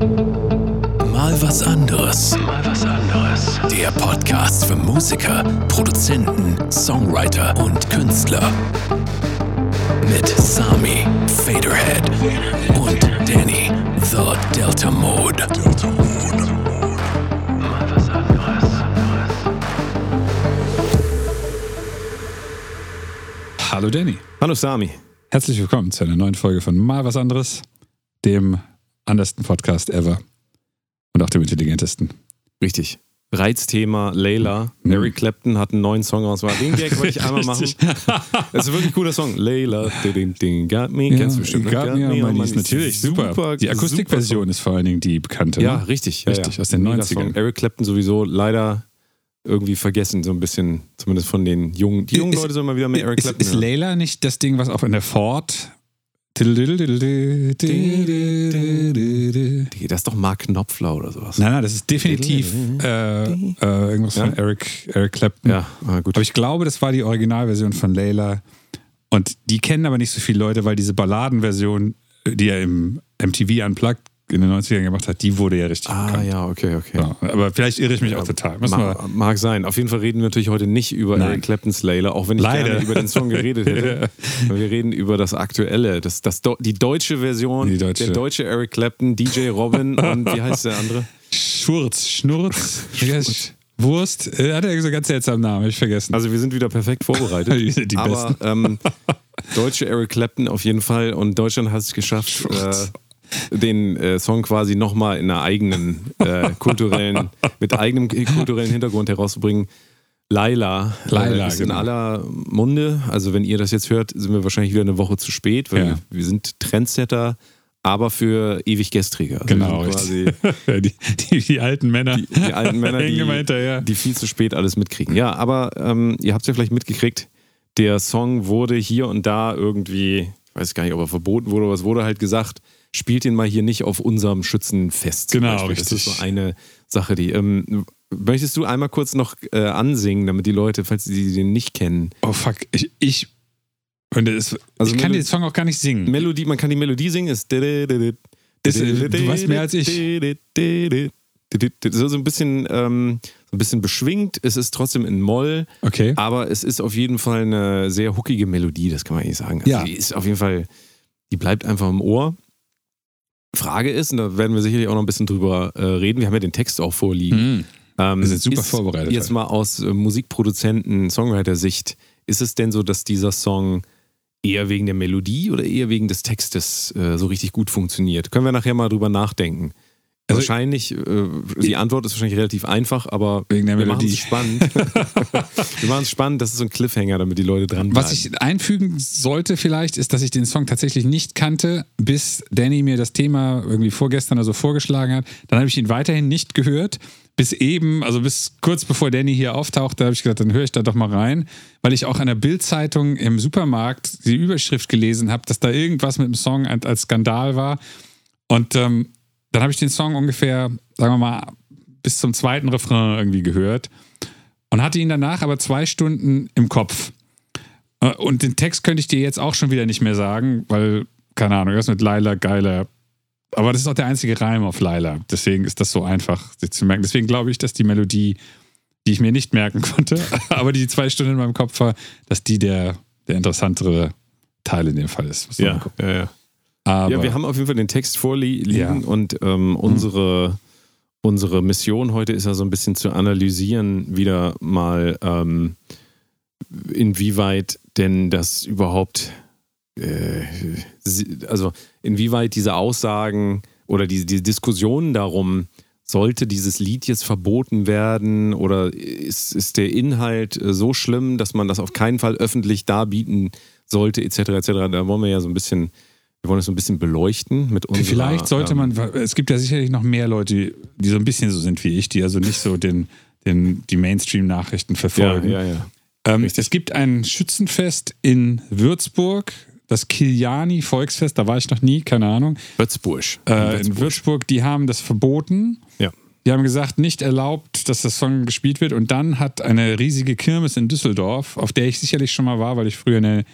Mal was anderes. Mal was anderes. Der Podcast für Musiker, Produzenten, Songwriter und Künstler. Mit Sami, Faderhead und Danny, The Delta Mode. Delta Mode. Mal was anderes. Hallo Danny. Hallo Sami. Herzlich willkommen zu einer neuen Folge von Mal was anderes, dem andersten Podcast ever und auch dem intelligentesten. Richtig. Reizthema Layla. Mhm. Eric Clapton hat einen neuen Song raus. Den Gag wollte ich einmal machen. Das ist ein wirklich cooler Song. Layla, ding, ding, got me. Kennst du bestimmt. ne? Got Me on on My Knees, natürlich, super. Die Akustikversion ist vor allen Dingen die bekannte. Ja, ne? richtig. Ja, Richtig, ja. aus den Mega 90ern. Song. Eric Clapton sowieso leider irgendwie vergessen, so ein bisschen, zumindest von den jungen, die jungen Ist- Leute sollen mal wieder mehr Eric Ist, Clapton ist hören. Layla nicht das Ding, was auch in der Ford. Nein, Das ist doch Mark Knopfler oder sowas. nein, das ist definitiv äh, äh, irgendwas Ja? von Eric, Eric Clapton. Ja, ah, gut. Aber ich glaube, das war die Originalversion von Layla. Und die kennen aber nicht so viele Leute, weil diese Balladenversion, die er im MTV Unplugged in den 90ern gemacht hat, die wurde ja richtig Ah, bekannt. ja, okay, okay. Ja, aber vielleicht irre ich mich auch total. Müssen Ma wir, mag sein. Auf jeden Fall reden wir natürlich heute nicht über Nein. Eric Claptons Layla, auch wenn ich Leider. gerne über den Song geredet hätte. Aber wir reden über das aktuelle, das, das, die deutsche Version, Die deutsche. der deutsche Eric Clapton, DJ Robin und wie heißt der andere? Schurz, Schnurz, heißt- Wurst, äh, hat er so ganz seltsamen Namen, ich vergessen. Also wir sind wieder perfekt vorbereitet. Die sind die aber ähm, deutsche Eric Clapton auf jeden Fall und Deutschland hat es geschafft, äh, den äh, Song quasi nochmal in einer eigenen äh, kulturellen, mit eigenem kulturellen Hintergrund herauszubringen. Laila, Laila, äh, ist genau. in aller Munde. Also wenn ihr das jetzt hört, sind wir wahrscheinlich wieder eine Woche zu spät, weil Ja. wir sind Trendsetter, aber für ewig Gestrige. Also genau, wir quasi die, die, die alten Männer. die, die alten Männer, die, die viel zu spät alles mitkriegen. Ja, aber ähm, ihr habt es ja vielleicht mitgekriegt, der Song wurde hier und da irgendwie, ich weiß gar nicht, ob er verboten wurde, aber es wurde halt gesagt, spielt den mal hier nicht auf unserem Schützenfest. Genau, Beispiel. Das ist richtig. so eine Sache, die. Ähm, möchtest du einmal kurz noch äh, ansingen, damit die Leute, falls sie den nicht kennen, Oh fuck, ich, ich, und das, Also ich kann den Song auch gar nicht singen. Melodie, man kann die Melodie singen, ist. Das, äh, du weißt mehr als ich. So, so ein bisschen, ähm, so ein bisschen beschwingt. Es ist trotzdem in Moll. Okay. Aber es ist auf jeden Fall eine sehr hookige Melodie, das kann man eigentlich sagen. Also Ja. Die ist auf jeden Fall, die bleibt einfach im Ohr. Frage ist, und da werden wir sicherlich auch noch ein bisschen drüber äh, reden, wir haben ja den Text auch vorliegen. Mhm. Ähm, Wir sind super ist vorbereitet. Jetzt mal aus äh, Musikproduzenten, Songwriter-Sicht, ist es denn so, dass dieser Song eher wegen der Melodie oder eher wegen des Textes äh, so richtig gut funktioniert? Können wir nachher mal drüber nachdenken. Also- wahrscheinlich, äh, die Antwort ist wahrscheinlich relativ einfach, aber Wegen der wir machen es spannend. wir machen es spannend, das ist so ein Cliffhanger, damit die Leute dran Was ich einfügen sollte vielleicht, ist, dass ich den Song tatsächlich nicht kannte, bis Danny mir das Thema irgendwie vorgestern oder so vorgeschlagen hat. Dann habe ich ihn weiterhin nicht gehört. Bis eben, also bis kurz bevor Danny hier auftauchte, habe ich gesagt, dann höre ich da doch mal rein, weil ich auch an der Bild-Zeitung im Supermarkt die Überschrift gelesen habe, dass da irgendwas mit dem Song als als Skandal war. Und ähm, dann habe ich den Song ungefähr, sagen wir mal, bis zum zweiten Refrain irgendwie gehört und hatte ihn danach aber zwei Stunden im Kopf. Äh, Und den Text könnte ich dir jetzt auch schon wieder nicht mehr sagen, weil, keine Ahnung, das mit Laila geiler. Aber das ist auch der einzige Reim auf Laila. Deswegen ist das so einfach, sich zu merken. Deswegen glaube ich, dass die Melodie, die ich mir nicht merken konnte, aber die zwei Stunden in meinem Kopf war, dass die der, der interessantere Teil in dem Fall ist. Ja, ja, ja. Aber, ja, wir haben auf jeden Fall den Text vorliegen Ja. und ähm, unsere, unsere Mission heute ist ja so ein bisschen zu analysieren, wieder mal, ähm, inwieweit denn das überhaupt, äh, also inwieweit diese Aussagen oder diese, diese Diskussionen darum, sollte dieses Lied jetzt verboten werden oder ist, ist der Inhalt äh, so schlimm, dass man das auf keinen Fall öffentlich darbieten sollte, etc. etc. Da wollen wir ja so ein bisschen, wir wollen das so ein bisschen beleuchten mit unserer. Vielleicht sollte ähm, man, es gibt ja sicherlich noch mehr Leute, die so ein bisschen so sind wie ich, die also nicht so den, den, die Mainstream-Nachrichten Ja, verfolgen. ja, ja. Ähm, es gibt ein Schützenfest in Würzburg, das Kiliani Volksfest, da war ich noch nie, keine Ahnung. Würzburg. Äh, in Würzburg, die haben das verboten. Ja. Die haben gesagt, nicht erlaubt, dass das Song gespielt wird. Und dann hat eine riesige Kirmes in Düsseldorf, auf der ich sicherlich schon mal war, weil ich früher in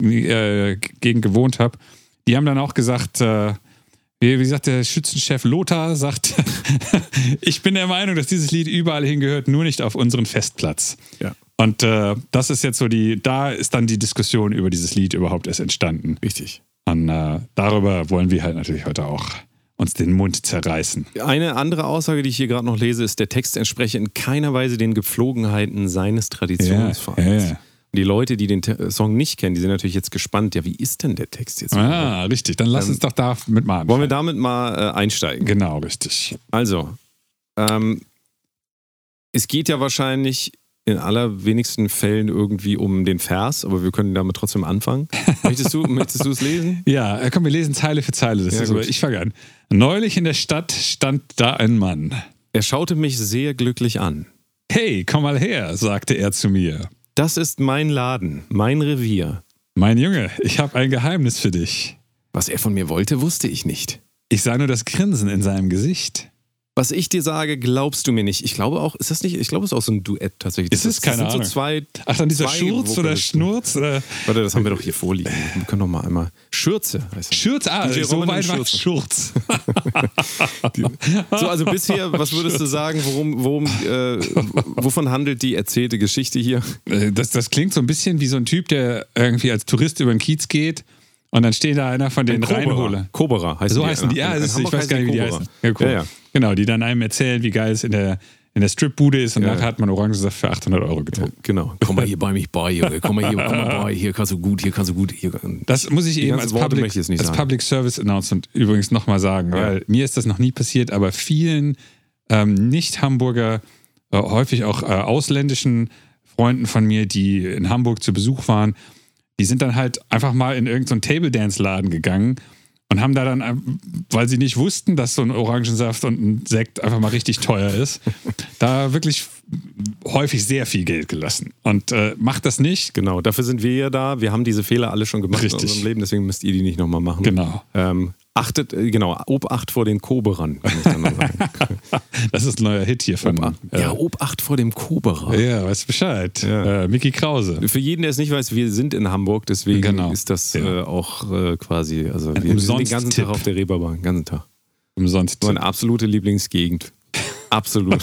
der äh, Gegend gewohnt habe, die haben dann auch gesagt, äh, Wie, wie sagt der Schützenchef Lothar, sagt, ich bin der Meinung, dass dieses Lied überall hingehört, nur nicht auf unseren Festplatz. Ja. Und äh, das ist jetzt so die, da ist dann die Diskussion über dieses Lied überhaupt erst entstanden. Richtig. Und äh, darüber wollen wir halt natürlich heute auch uns den Mund zerreißen. Eine andere Aussage, die ich hier gerade noch lese, ist, der Text entspreche in keiner Weise den Gepflogenheiten seines Traditionsvereins. Ja, ja, ja. Die Leute, die den Te Song nicht kennen, die sind natürlich jetzt gespannt, ja, wie ist denn der Text jetzt? Ah, richtig. Dann lass Ähm, uns doch da mit mal Wollen wir anfangen. damit mal äh, einsteigen? Genau, richtig. Also, ähm, es geht ja wahrscheinlich in allerwenigsten Fällen irgendwie um den Vers, aber wir können damit trotzdem anfangen. Möchtest du, möchtest du es lesen? Ja, äh, komm, wir lesen Zeile für Zeile. Das Ja, ist gut. ich fange an. Neulich in der Stadt stand da ein Mann. Er schaute mich sehr glücklich an. Hey, komm mal her, sagte er zu mir. Das ist mein Laden, mein Revier. Mein Junge, ich habe ein Geheimnis für dich. Was er von mir wollte, wusste ich nicht. Ich sah nur das Grinsen in seinem Gesicht. Was ich dir sage, glaubst du mir nicht. Ich glaube auch, ist das nicht, ich glaube, es ist auch so ein Duett tatsächlich. Ist es? Das- Keine das sind Ahnung. so zwei. Ach, dann dieser Schurz oder. Schnurz oder Warte, das haben wir doch hier vorliegen. Wir können doch mal einmal. Schürze heißt das. Schürz? Ah, DJ so weit war Schürze. Schurz. So, also bisher, was würdest du sagen, worum, worum, äh, wovon handelt die erzählte Geschichte hier? Äh, Das, das klingt so ein bisschen wie so ein Typ, der irgendwie als Tourist über den Kiez geht und dann steht da einer von den Reinhole. Cobra heißt So heißen die, ja, es ist, ich weiß gar nicht, wie die heißen. Ja, cool. Ja, ja. Genau, die dann einem erzählen, wie geil es in der, in der Stripbude ist und Ja. nachher hat man Orangensaft für 800 Euro getrunken. Genau. Komm mal hier bei mich bei, Junge. Komm mal hier, komm mal bei. Hier kannst du gut, hier kannst du gut. Hier. Das muss ich Die eben als, Public, als sagen. Public Service Announcement übrigens nochmal sagen, weil mir ist das noch nie passiert, aber vielen ähm, Nicht-Hamburger, äh, häufig auch äh, ausländischen Freunden von mir, die in Hamburg zu Besuch waren, die sind dann halt einfach mal in irgendeinen Table Dance Laden gegangen und haben da dann, ähm, weil sie nicht wussten, dass so ein Orangensaft und ein Sekt einfach mal richtig teuer ist, da wirklich häufig sehr viel Geld gelassen. Und äh, macht das nicht. Genau, dafür sind wir ja da. Wir haben diese Fehler alle schon gemacht Richtig. in unserem Leben, deswegen müsst ihr die nicht nochmal machen. Genau. Ähm, achtet, äh, genau, Obacht vor den Koberern, kann ich dann noch sagen. Das ist ein neuer Hit hier von. äh, ja, Obacht vor dem Koberer. Ja, weißt Bescheid. Ja. Äh, Mickey Krause. Für jeden, der es nicht weiß, wir sind in Hamburg, deswegen Genau. ist das Ja. äh, auch äh, quasi, also wir, wir sind den ganzen Tag auf der Reeperbahn, den ganzen Tag. Umsonst. Meine absolute Lieblingsgegend. Absolut.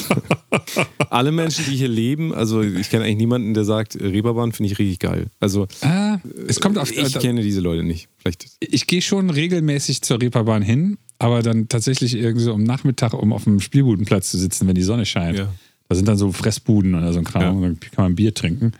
Alle Menschen, die hier leben, also ich kenne eigentlich niemanden, der sagt, Reeperbahn finde ich richtig geil. Also Ah, es kommt auf. ich äh, kenne diese Leute nicht. Vielleicht. ich gehe schon regelmäßig zur Reeperbahn hin, aber dann tatsächlich irgendwie so am Nachmittag, um auf dem Spielbudenplatz zu sitzen, wenn die Sonne scheint. Ja. Da sind dann so Fressbuden oder so ein Kram, Ja. und dann kann man Bier trinken.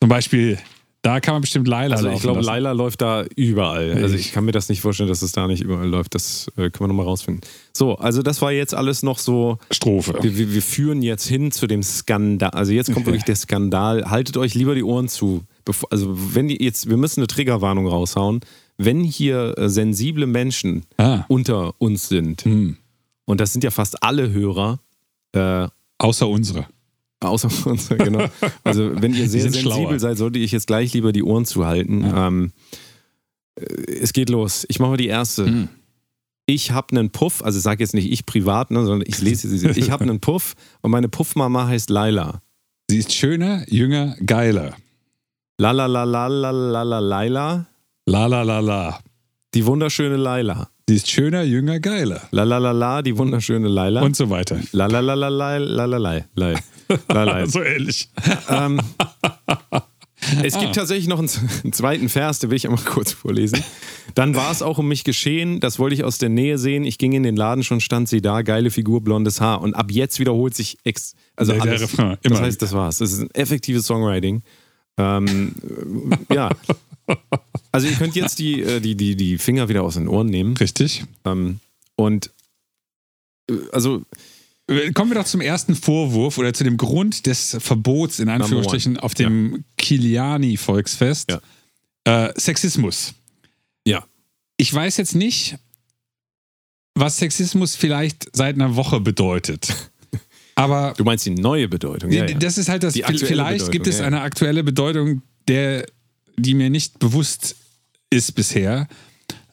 Zum Beispiel, da kann man bestimmt Laila Also ich glaube, lassen. Laila läuft da überall. Also Ich- ich kann mir das nicht vorstellen, dass es da nicht überall läuft. Das äh, können wir nochmal rausfinden. So, also das war jetzt alles noch so. Strophe. Wir, wir, wir führen jetzt hin zu dem Skandal. Also jetzt kommt wirklich der Skandal. Haltet euch lieber die Ohren zu. Bevor, also wenn die jetzt, wir müssen eine Triggerwarnung raushauen. Wenn hier äh, sensible Menschen Ah, unter uns sind, hm. und das sind ja fast alle Hörer, äh, Außer unsere. Außer von uns, genau. Also wenn ihr sehr sensibel schlauer. seid, sollte ich jetzt gleich lieber die Ohren zuhalten. Ja. Ähm, es geht los. Ich mache mal die erste. Mhm. Ich habe einen Puff, also sage jetzt nicht ich privat, ne, sondern ich lese sie. ich habe einen Puff und meine Puffmama heißt Laila. Sie ist schöner, jünger, geiler. La la la la la la la Laila. La la la la. Die wunderschöne Laila. Sie ist schöner, jünger, geiler. La la la la, die wunderschöne Laila. Und so weiter. La la la la la la la la la la. So ähnlich. Ähm, es Ah. gibt tatsächlich noch einen, zweiten Vers, den will ich einmal kurz vorlesen. Dann war es auch um mich geschehen, das wollte ich aus der Nähe sehen. Ich ging in den Laden, schon stand sie da, geile Figur, blondes Haar. Und ab jetzt wiederholt sich ex also Der- der alles. Refrain, das immer. heißt, das war's. Das ist ein effektives Songwriting. Ähm, äh, ja. Also ihr könnt jetzt die, äh, die, die, die Finger wieder aus den Ohren nehmen. Richtig. Ähm, und äh, also Kommen wir doch zum ersten Vorwurf oder zu dem Grund des Verbots in Anführungsstrichen auf dem Kiliani-Volksfest. Äh, Sexismus. Ja. Ich weiß jetzt nicht, was Sexismus vielleicht seit einer Woche bedeutet. Aber du meinst die neue Bedeutung. Ja, ja. das ist halt das. Vielleicht gibt Bedeutung, es ja. eine aktuelle Bedeutung, der, die mir nicht bewusst ist bisher.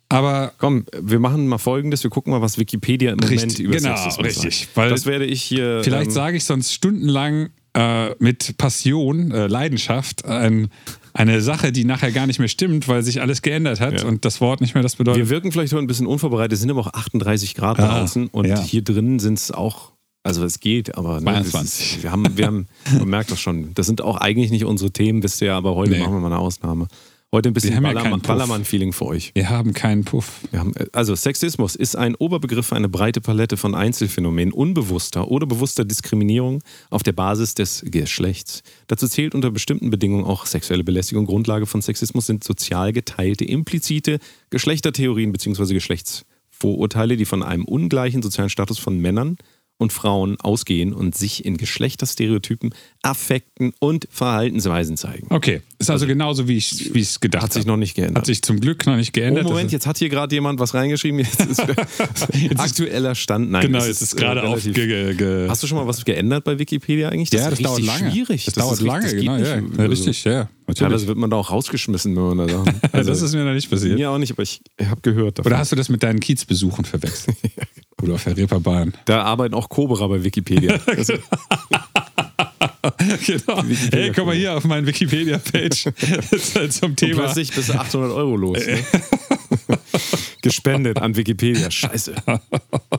Aber Komm, wir machen mal folgendes: Wir gucken mal, was Wikipedia im Moment Richtig, über genau, Sexismus richtig. sagt. Weil das werde ich hier. Vielleicht ähm, sage ich sonst stundenlang äh, mit Passion, äh, Leidenschaft ein, eine Sache, die nachher gar nicht mehr stimmt, weil sich alles geändert hat Ja. und das Wort nicht mehr das bedeutet. Wir wirken vielleicht heute ein bisschen unvorbereitet, es sind aber auch 38 Grad Ah, draußen und ja. hier drin sind es auch, also es geht, aber ne, das 22. Ist, wir haben, wir haben, man merkt das schon, das sind auch eigentlich nicht unsere Themen, wisst ihr ja, aber heute Nee. machen wir mal eine Ausnahme. Heute ein bisschen ja Ballermann-. Ballermann-Feeling für euch. Wir haben keinen Puff. Haben, äh, also Sexismus ist ein Oberbegriff für eine breite Palette von Einzelphänomenen unbewusster oder bewusster Diskriminierung auf der Basis des Geschlechts. Dazu zählt unter bestimmten Bedingungen auch sexuelle Belästigung. Grundlage von Sexismus sind sozial geteilte, implizite Geschlechtertheorien bzw. Geschlechtsvorurteile, die von einem ungleichen sozialen Status von Männern und Frauen ausgehen und sich in Geschlechterstereotypen, Affekten und Verhaltensweisen zeigen. Okay, ist also genauso, wie ich es gedacht Hat sich habe. noch nicht geändert. Hat sich zum Glück noch nicht Oh, geändert. Moment, Das jetzt hat hier gerade jemand was reingeschrieben. Jetzt ist aktueller Stand. Nein, Genau, es es ist gerade äh. Ge Hast du schon mal was geändert bei Wikipedia eigentlich? ja, das ist dauert richtig lange. schwierig. Das, Das dauert ist lange, richtig- genau. das Ja, ja, Also, richtig, ja. Natürlich. Teilweise wird man da auch rausgeschmissen, wenn man da Sachen. Also, das ist mir noch nicht passiert. mir auch nicht, aber ich habe gehört davon. Oder hast du das mit deinen Kiezbesuchen verwechselt? Oder auf der Reeperbahn. da arbeiten auch Cobra bei Wikipedia. Also, genau. Hey, komm mal hier auf meine Wikipedia-Page Das ist halt zum und Thema. plötzlich bist du 800 Euro los. Ne? Gespendet an Wikipedia. Scheiße.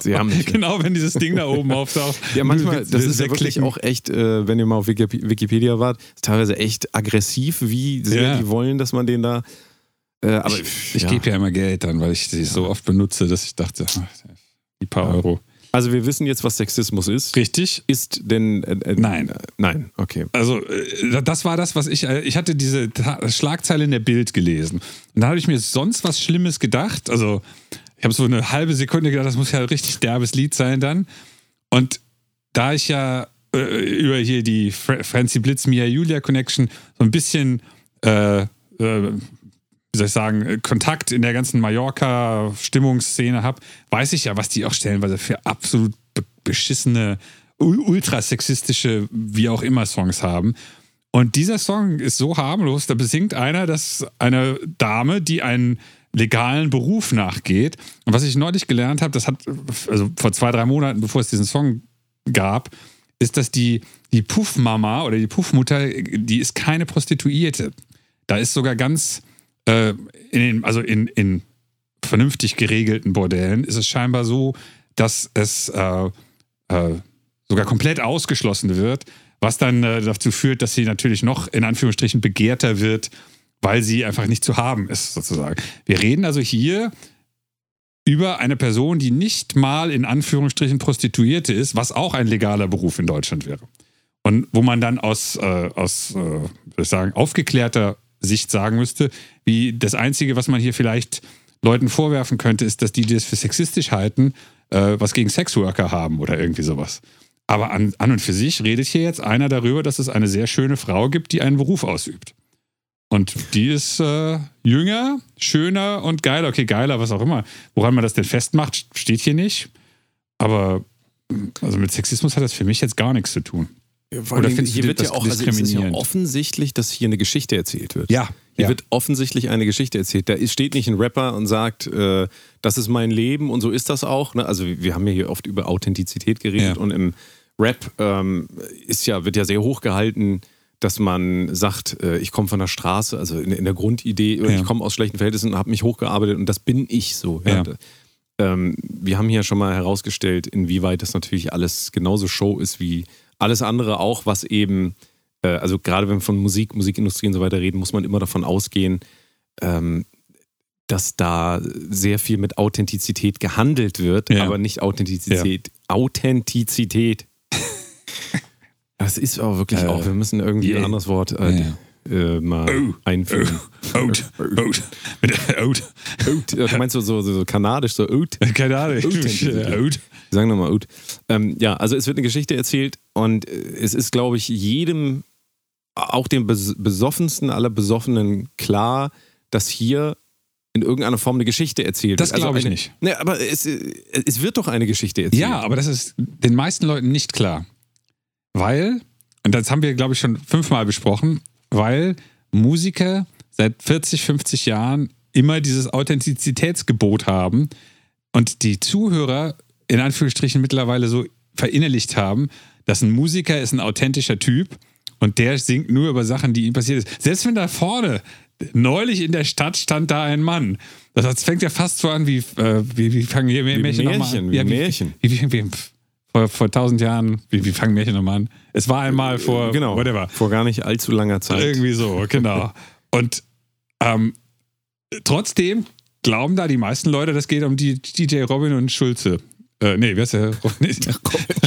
Sie haben nicht. Genau, wenn dieses Ding da oben auftaucht. Ja, manchmal, das ist ja wirklich auch echt, äh, wenn ihr mal auf Wiki- Wikipedia wart, teilweise echt aggressiv, wie sehr Ja. die wollen, dass man den da. Äh, aber Ich ja. gebe ja immer Geld dann, weil ich sie so oft benutze, dass ich dachte, ach, die paar Euro. Also wir wissen jetzt, was Sexismus ist. Richtig? Ist denn. Äh, äh, Nein. Äh, nein, okay. Also, äh, das war das, was ich. äh, Ich hatte diese Ta- Schlagzeile in der Bild gelesen. Und da habe ich mir sonst was Schlimmes gedacht. Also, ich habe so eine halbe Sekunde gedacht, das muss ja ein richtig derbes Lied sein dann. Und da ich ja äh, über hier die Fra Francie Blitz Mia Julia Connection so ein bisschen, wie soll ich sagen, äh, Kontakt in der ganzen Mallorca-Stimmungsszene habe, weiß ich ja, was die auch stellenweise für absolut be beschissene, ul- ultrasexistische, wie auch immer Songs haben. Und dieser Song ist so harmlos, da besingt einer, dass eine Dame, die einen legalen Beruf nachgeht. Und was ich neulich gelernt habe, das hat, also vor zwei, drei Monaten, bevor es diesen Song gab, ist, dass die, die Puffmama oder die Puffmutter, die ist keine Prostituierte. Da ist sogar ganz, äh, in also in, in vernünftig geregelten Bordellen ist es scheinbar so, dass es äh, äh, sogar komplett ausgeschlossen wird, was dann äh, dazu führt, dass sie natürlich noch in Anführungsstrichen begehrter wird, weil sie einfach nicht zu haben ist, sozusagen. Wir reden also hier über eine Person, die nicht mal in Anführungsstrichen Prostituierte ist, was auch ein legaler Beruf in Deutschland wäre. Und wo man dann aus, äh, aus äh, ich sagen, aufgeklärter Sicht sagen müsste, wie das Einzige, was man hier vielleicht Leuten vorwerfen könnte, ist, dass die das für sexistisch halten, äh, was gegen Sexworker haben oder irgendwie sowas. Aber an, an und für sich redet hier jetzt einer darüber, dass es eine sehr schöne Frau gibt, die einen Beruf ausübt. Und die ist äh, jünger, schöner und geiler. Okay, geiler, was auch immer. Woran man das denn festmacht, steht hier nicht. Aber also mit Sexismus hat das für mich jetzt gar nichts zu tun. Vor Oder du hier wird das ja auch also es ist ja offensichtlich, dass hier eine Geschichte erzählt wird. Ja, Hier ja. wird offensichtlich eine Geschichte erzählt. Da steht nicht ein Rapper und sagt, äh, das ist mein Leben und so ist das auch. Ne? Also wir haben ja hier oft über Authentizität geredet Ja. und im Rap ähm, ist ja, wird ja sehr hoch gehalten, dass man sagt, äh, ich komme von der Straße, also in, in der Grundidee, Ja. ich komme aus schlechten Verhältnissen und habe mich hochgearbeitet und das bin ich so. Ja. Ähm, wir haben hier schon mal herausgestellt, inwieweit das natürlich alles genauso Show ist wie alles andere auch, was eben, äh, also gerade wenn wir von Musik, Musikindustrie und so weiter reden, muss man immer davon ausgehen, ähm, dass da sehr viel mit Authentizität gehandelt wird, Ja. aber nicht Authentizität. Authentizität. Das ist auch wirklich Äh, auch, wir müssen irgendwie yeah. ein anderes Wort äh, Ja. Äh, mal Oh. einführen. Oat. Oat. Mit Oat. Oat. Ja, Du meinst so, so, so kanadisch, so Oat? Keine Ahnung. Authentizität. Oat. Sagen wir mal Oat. Ähm, ja, also es wird eine Geschichte erzählt und äh, es ist, glaube ich, jedem, auch dem bes besoffensten aller Besoffenen klar, dass hier in irgendeiner Form eine Geschichte erzählt Das wird. Also glaube ich eine- nicht. Ne, aber es, äh, es wird doch eine Geschichte erzählt. Ja, aber das ist den meisten Leuten nicht klar. Weil, und das haben wir, glaube ich, schon fünfmal besprochen, weil Musiker seit 40, 50 Jahren immer dieses Authentizitätsgebot haben und die Zuhörer in Anführungsstrichen mittlerweile so verinnerlicht haben, dass ein Musiker ist ein authentischer Typ Und der singt nur über Sachen, die ihm passiert ist. Selbst wenn da vorne, neulich in der Stadt stand da ein Mann. Das fängt ja fast so an, wie, äh, wie, wie fangen hier Wie Märchen, nochmal Märchen, an? wie Ja, Märchen. Wie, wie, wie, vor, vor tausend Jahren, wie, wie fangen Märchen nochmal an? Es war einmal vor, genau, whatever. vor gar nicht allzu langer Zeit. Irgendwie so, genau. Und ähm, trotzdem glauben da die meisten Leute, das geht um die DJ Robin und Schulze. Äh, nee, wer ist der? Robin?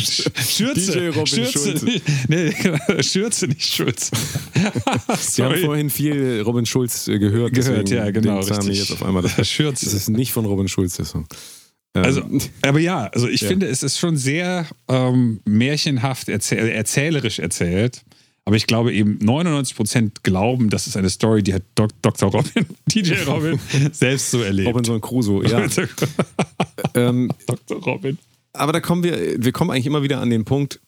Schürze. DJ Robin Schürze. Schulze. Nicht, nee, Schürze, nicht Schulze. Wir haben vorhin viel Robin Schulz äh, gehört. Gehört, ja, genau, richtig. Jetzt auf einmal, das, Schürze. das ist nicht von Robin Schulz, der Song. Ähm, Also, aber ja, also ich Ja. finde, es ist schon sehr ähm, märchenhaft erzähl erzählerisch erzählt. Aber ich glaube eben 99% glauben, das ist eine Story, die hat Dok Dr. Robin, DJ Robin, selbst so erlebt. Robinson Crusoe, ja. ähm, Dr. Robin. aber da kommen wir, wir kommen eigentlich immer wieder an den Punkt,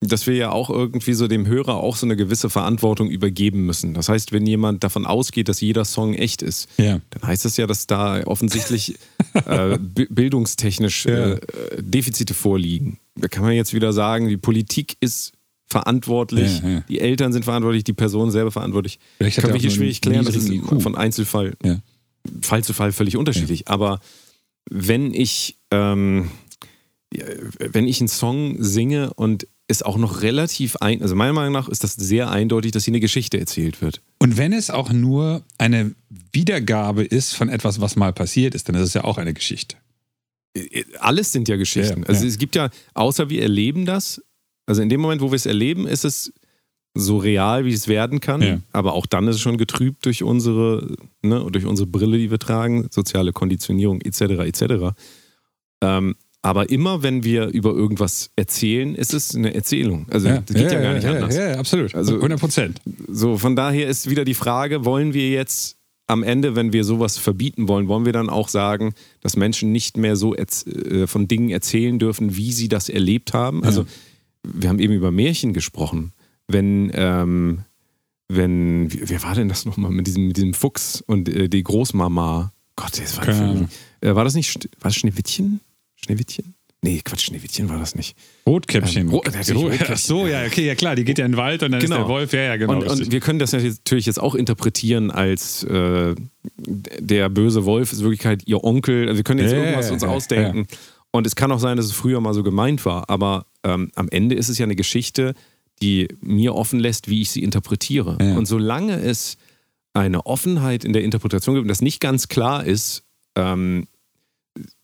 dass wir ja auch irgendwie so dem Hörer auch so eine gewisse Verantwortung übergeben müssen. Das heißt, wenn jemand davon ausgeht, dass jeder Song echt ist, Ja. dann heißt das ja, dass da offensichtlich äh, bi- bildungstechnisch Ja. äh, Defizite vorliegen. Da kann man jetzt wieder sagen, die Politik ist verantwortlich, Ja, die Eltern sind verantwortlich, die Person selber verantwortlich. Vielleicht er wir hier schwierig klären, das ist IQ. von Einzelfall. Fall zu Fall völlig unterschiedlich. Aber wenn ich, ähm, wenn ich einen Song singe und ist auch noch relativ ein, also meiner Meinung nach ist das sehr eindeutig, dass hier eine Geschichte erzählt wird. Und wenn es auch nur eine Wiedergabe ist von etwas, was mal passiert ist, dann ist es ja auch eine Geschichte. Alles sind ja Geschichten. Ja, also ja. es gibt ja, außer wir erleben das, also in dem Moment, wo wir es erleben, ist es so real, wie es werden kann. Ja. Aber auch dann ist es schon getrübt durch unsere, ne, durch unsere Brille, die wir tragen, soziale Konditionierung etc. etc. Ähm, aber immer, wenn wir über irgendwas erzählen, ist es eine Erzählung. Also das geht ja, gar nicht ja, anders. Ja, ja, absolut. Also- 100 Prozent. So, von daher ist wieder die Frage, wollen wir jetzt am Ende, wenn wir sowas verbieten wollen, wollen wir dann auch sagen, dass Menschen nicht mehr so äh, von Dingen erzählen dürfen, wie sie das erlebt haben? Also, wir haben eben über Märchen gesprochen. Wenn, ähm, wenn, wer war denn das nochmal mit diesem, mit diesem Fuchs und äh, die Großmama? Gott, das war, Ahnung. äh, war das nicht, war das Schneewittchen? Schneewittchen? Nee, Quatsch, Schneewittchen war das nicht. Rotkäppchen. Ähm, Rot- Rotkäppchen. Ach so, ja, okay, ja klar, die geht ja in den Wald und dann ist Genau. der Wolf. Ja, ja, genau. und, und wir können das ja natürlich jetzt auch interpretieren als äh, der böse Wolf ist in Wirklichkeit ihr Onkel. Also wir können jetzt Ja, irgendwas ja, uns ja, ausdenken. Und es kann auch sein, dass es früher mal so gemeint war. Aber ähm, am Ende ist es ja eine Geschichte, die mir offen lässt, wie ich sie interpretiere. Ja. Und solange es eine Offenheit in der Interpretation gibt und das nicht ganz klar ist, ähm,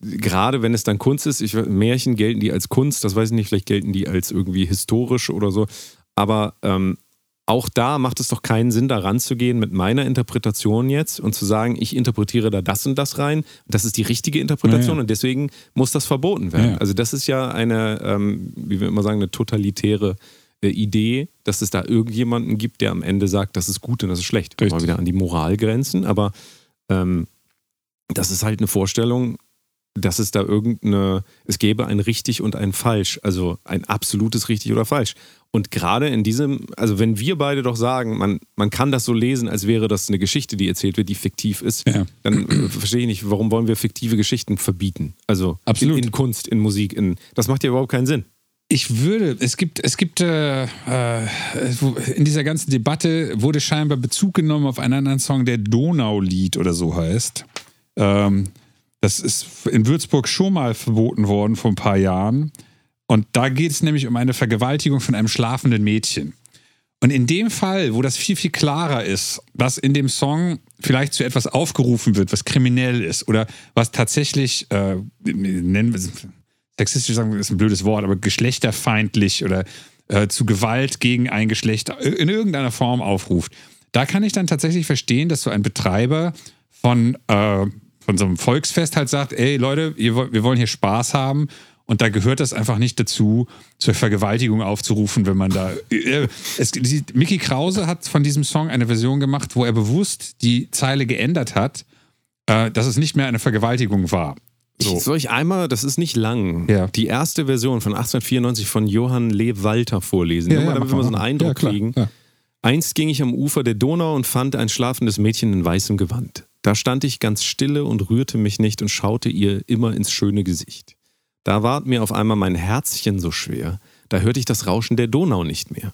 gerade wenn es dann Kunst ist, ich, Märchen gelten die als Kunst, das weiß ich nicht, vielleicht gelten die als irgendwie historisch oder so, aber ähm, auch da macht es doch keinen Sinn, da ranzugehen mit meiner Interpretation jetzt und zu sagen, ich interpretiere da das und das rein. Das ist die richtige Interpretation Ja, ja. und deswegen muss das verboten werden. Ja. Also das ist ja eine, ähm, wie wir immer sagen, eine totalitäre äh, Idee, dass es da irgendjemanden gibt, der am Ende sagt, das ist gut und das ist schlecht. Kommen wir Richtig. wieder an die Moralgrenzen, aber ähm, das ist halt eine Vorstellung, dass es da irgendeine, es gäbe ein richtig und ein falsch, also ein absolutes richtig oder falsch. Und gerade in diesem, also wenn wir beide doch sagen, man, man kann das so lesen, als wäre das eine Geschichte, die erzählt wird, die fiktiv ist, Ja. dann äh, verstehe ich nicht, warum wollen wir fiktive Geschichten verbieten? Also Absolut. In, in Kunst, in Musik, in, das macht ja überhaupt keinen Sinn. Ich würde, es gibt, es gibt äh, äh, in dieser ganzen Debatte wurde scheinbar Bezug genommen auf einen anderen Song, der Donaulied oder so heißt. Ähm, das ist in Würzburg schon mal verboten worden vor ein paar Jahren. Und da geht es nämlich um eine Vergewaltigung von einem schlafenden Mädchen. Und in dem Fall, wo das viel, viel klarer ist, dass in dem Song vielleicht zu etwas aufgerufen wird, was kriminell ist oder was tatsächlich, äh, nennen wir es, sexistisch sagen ist ein blödes Wort, aber geschlechterfeindlich oder äh, zu Gewalt gegen ein Geschlecht in irgendeiner Form aufruft. Da kann ich dann tatsächlich verstehen, dass so ein Betreiber von, äh, von so einem Volksfest halt sagt, ey Leute, ihr, wir wollen hier Spaß haben und da gehört das einfach nicht dazu, zur Vergewaltigung aufzurufen, wenn man da. Äh, Es, die, Mickey Krause hat von diesem Song eine Version gemacht, wo er bewusst die Zeile geändert hat, äh, dass es nicht mehr eine Vergewaltigung war. So. Soll ich einmal, das ist nicht lang, Ja. die erste Version von 1894 von Johann Lee Walter vorlesen, Nur mal, damit wir mal so einen Eindruck ja, kriegen. Ja. Einst ging ich am Ufer der Donau und fand ein schlafendes Mädchen in weißem Gewand. Da stand ich ganz stille und rührte mich nicht und schaute ihr immer ins schöne Gesicht. Da ward mir auf einmal mein Herzchen so schwer, da hörte ich das Rauschen der Donau nicht mehr.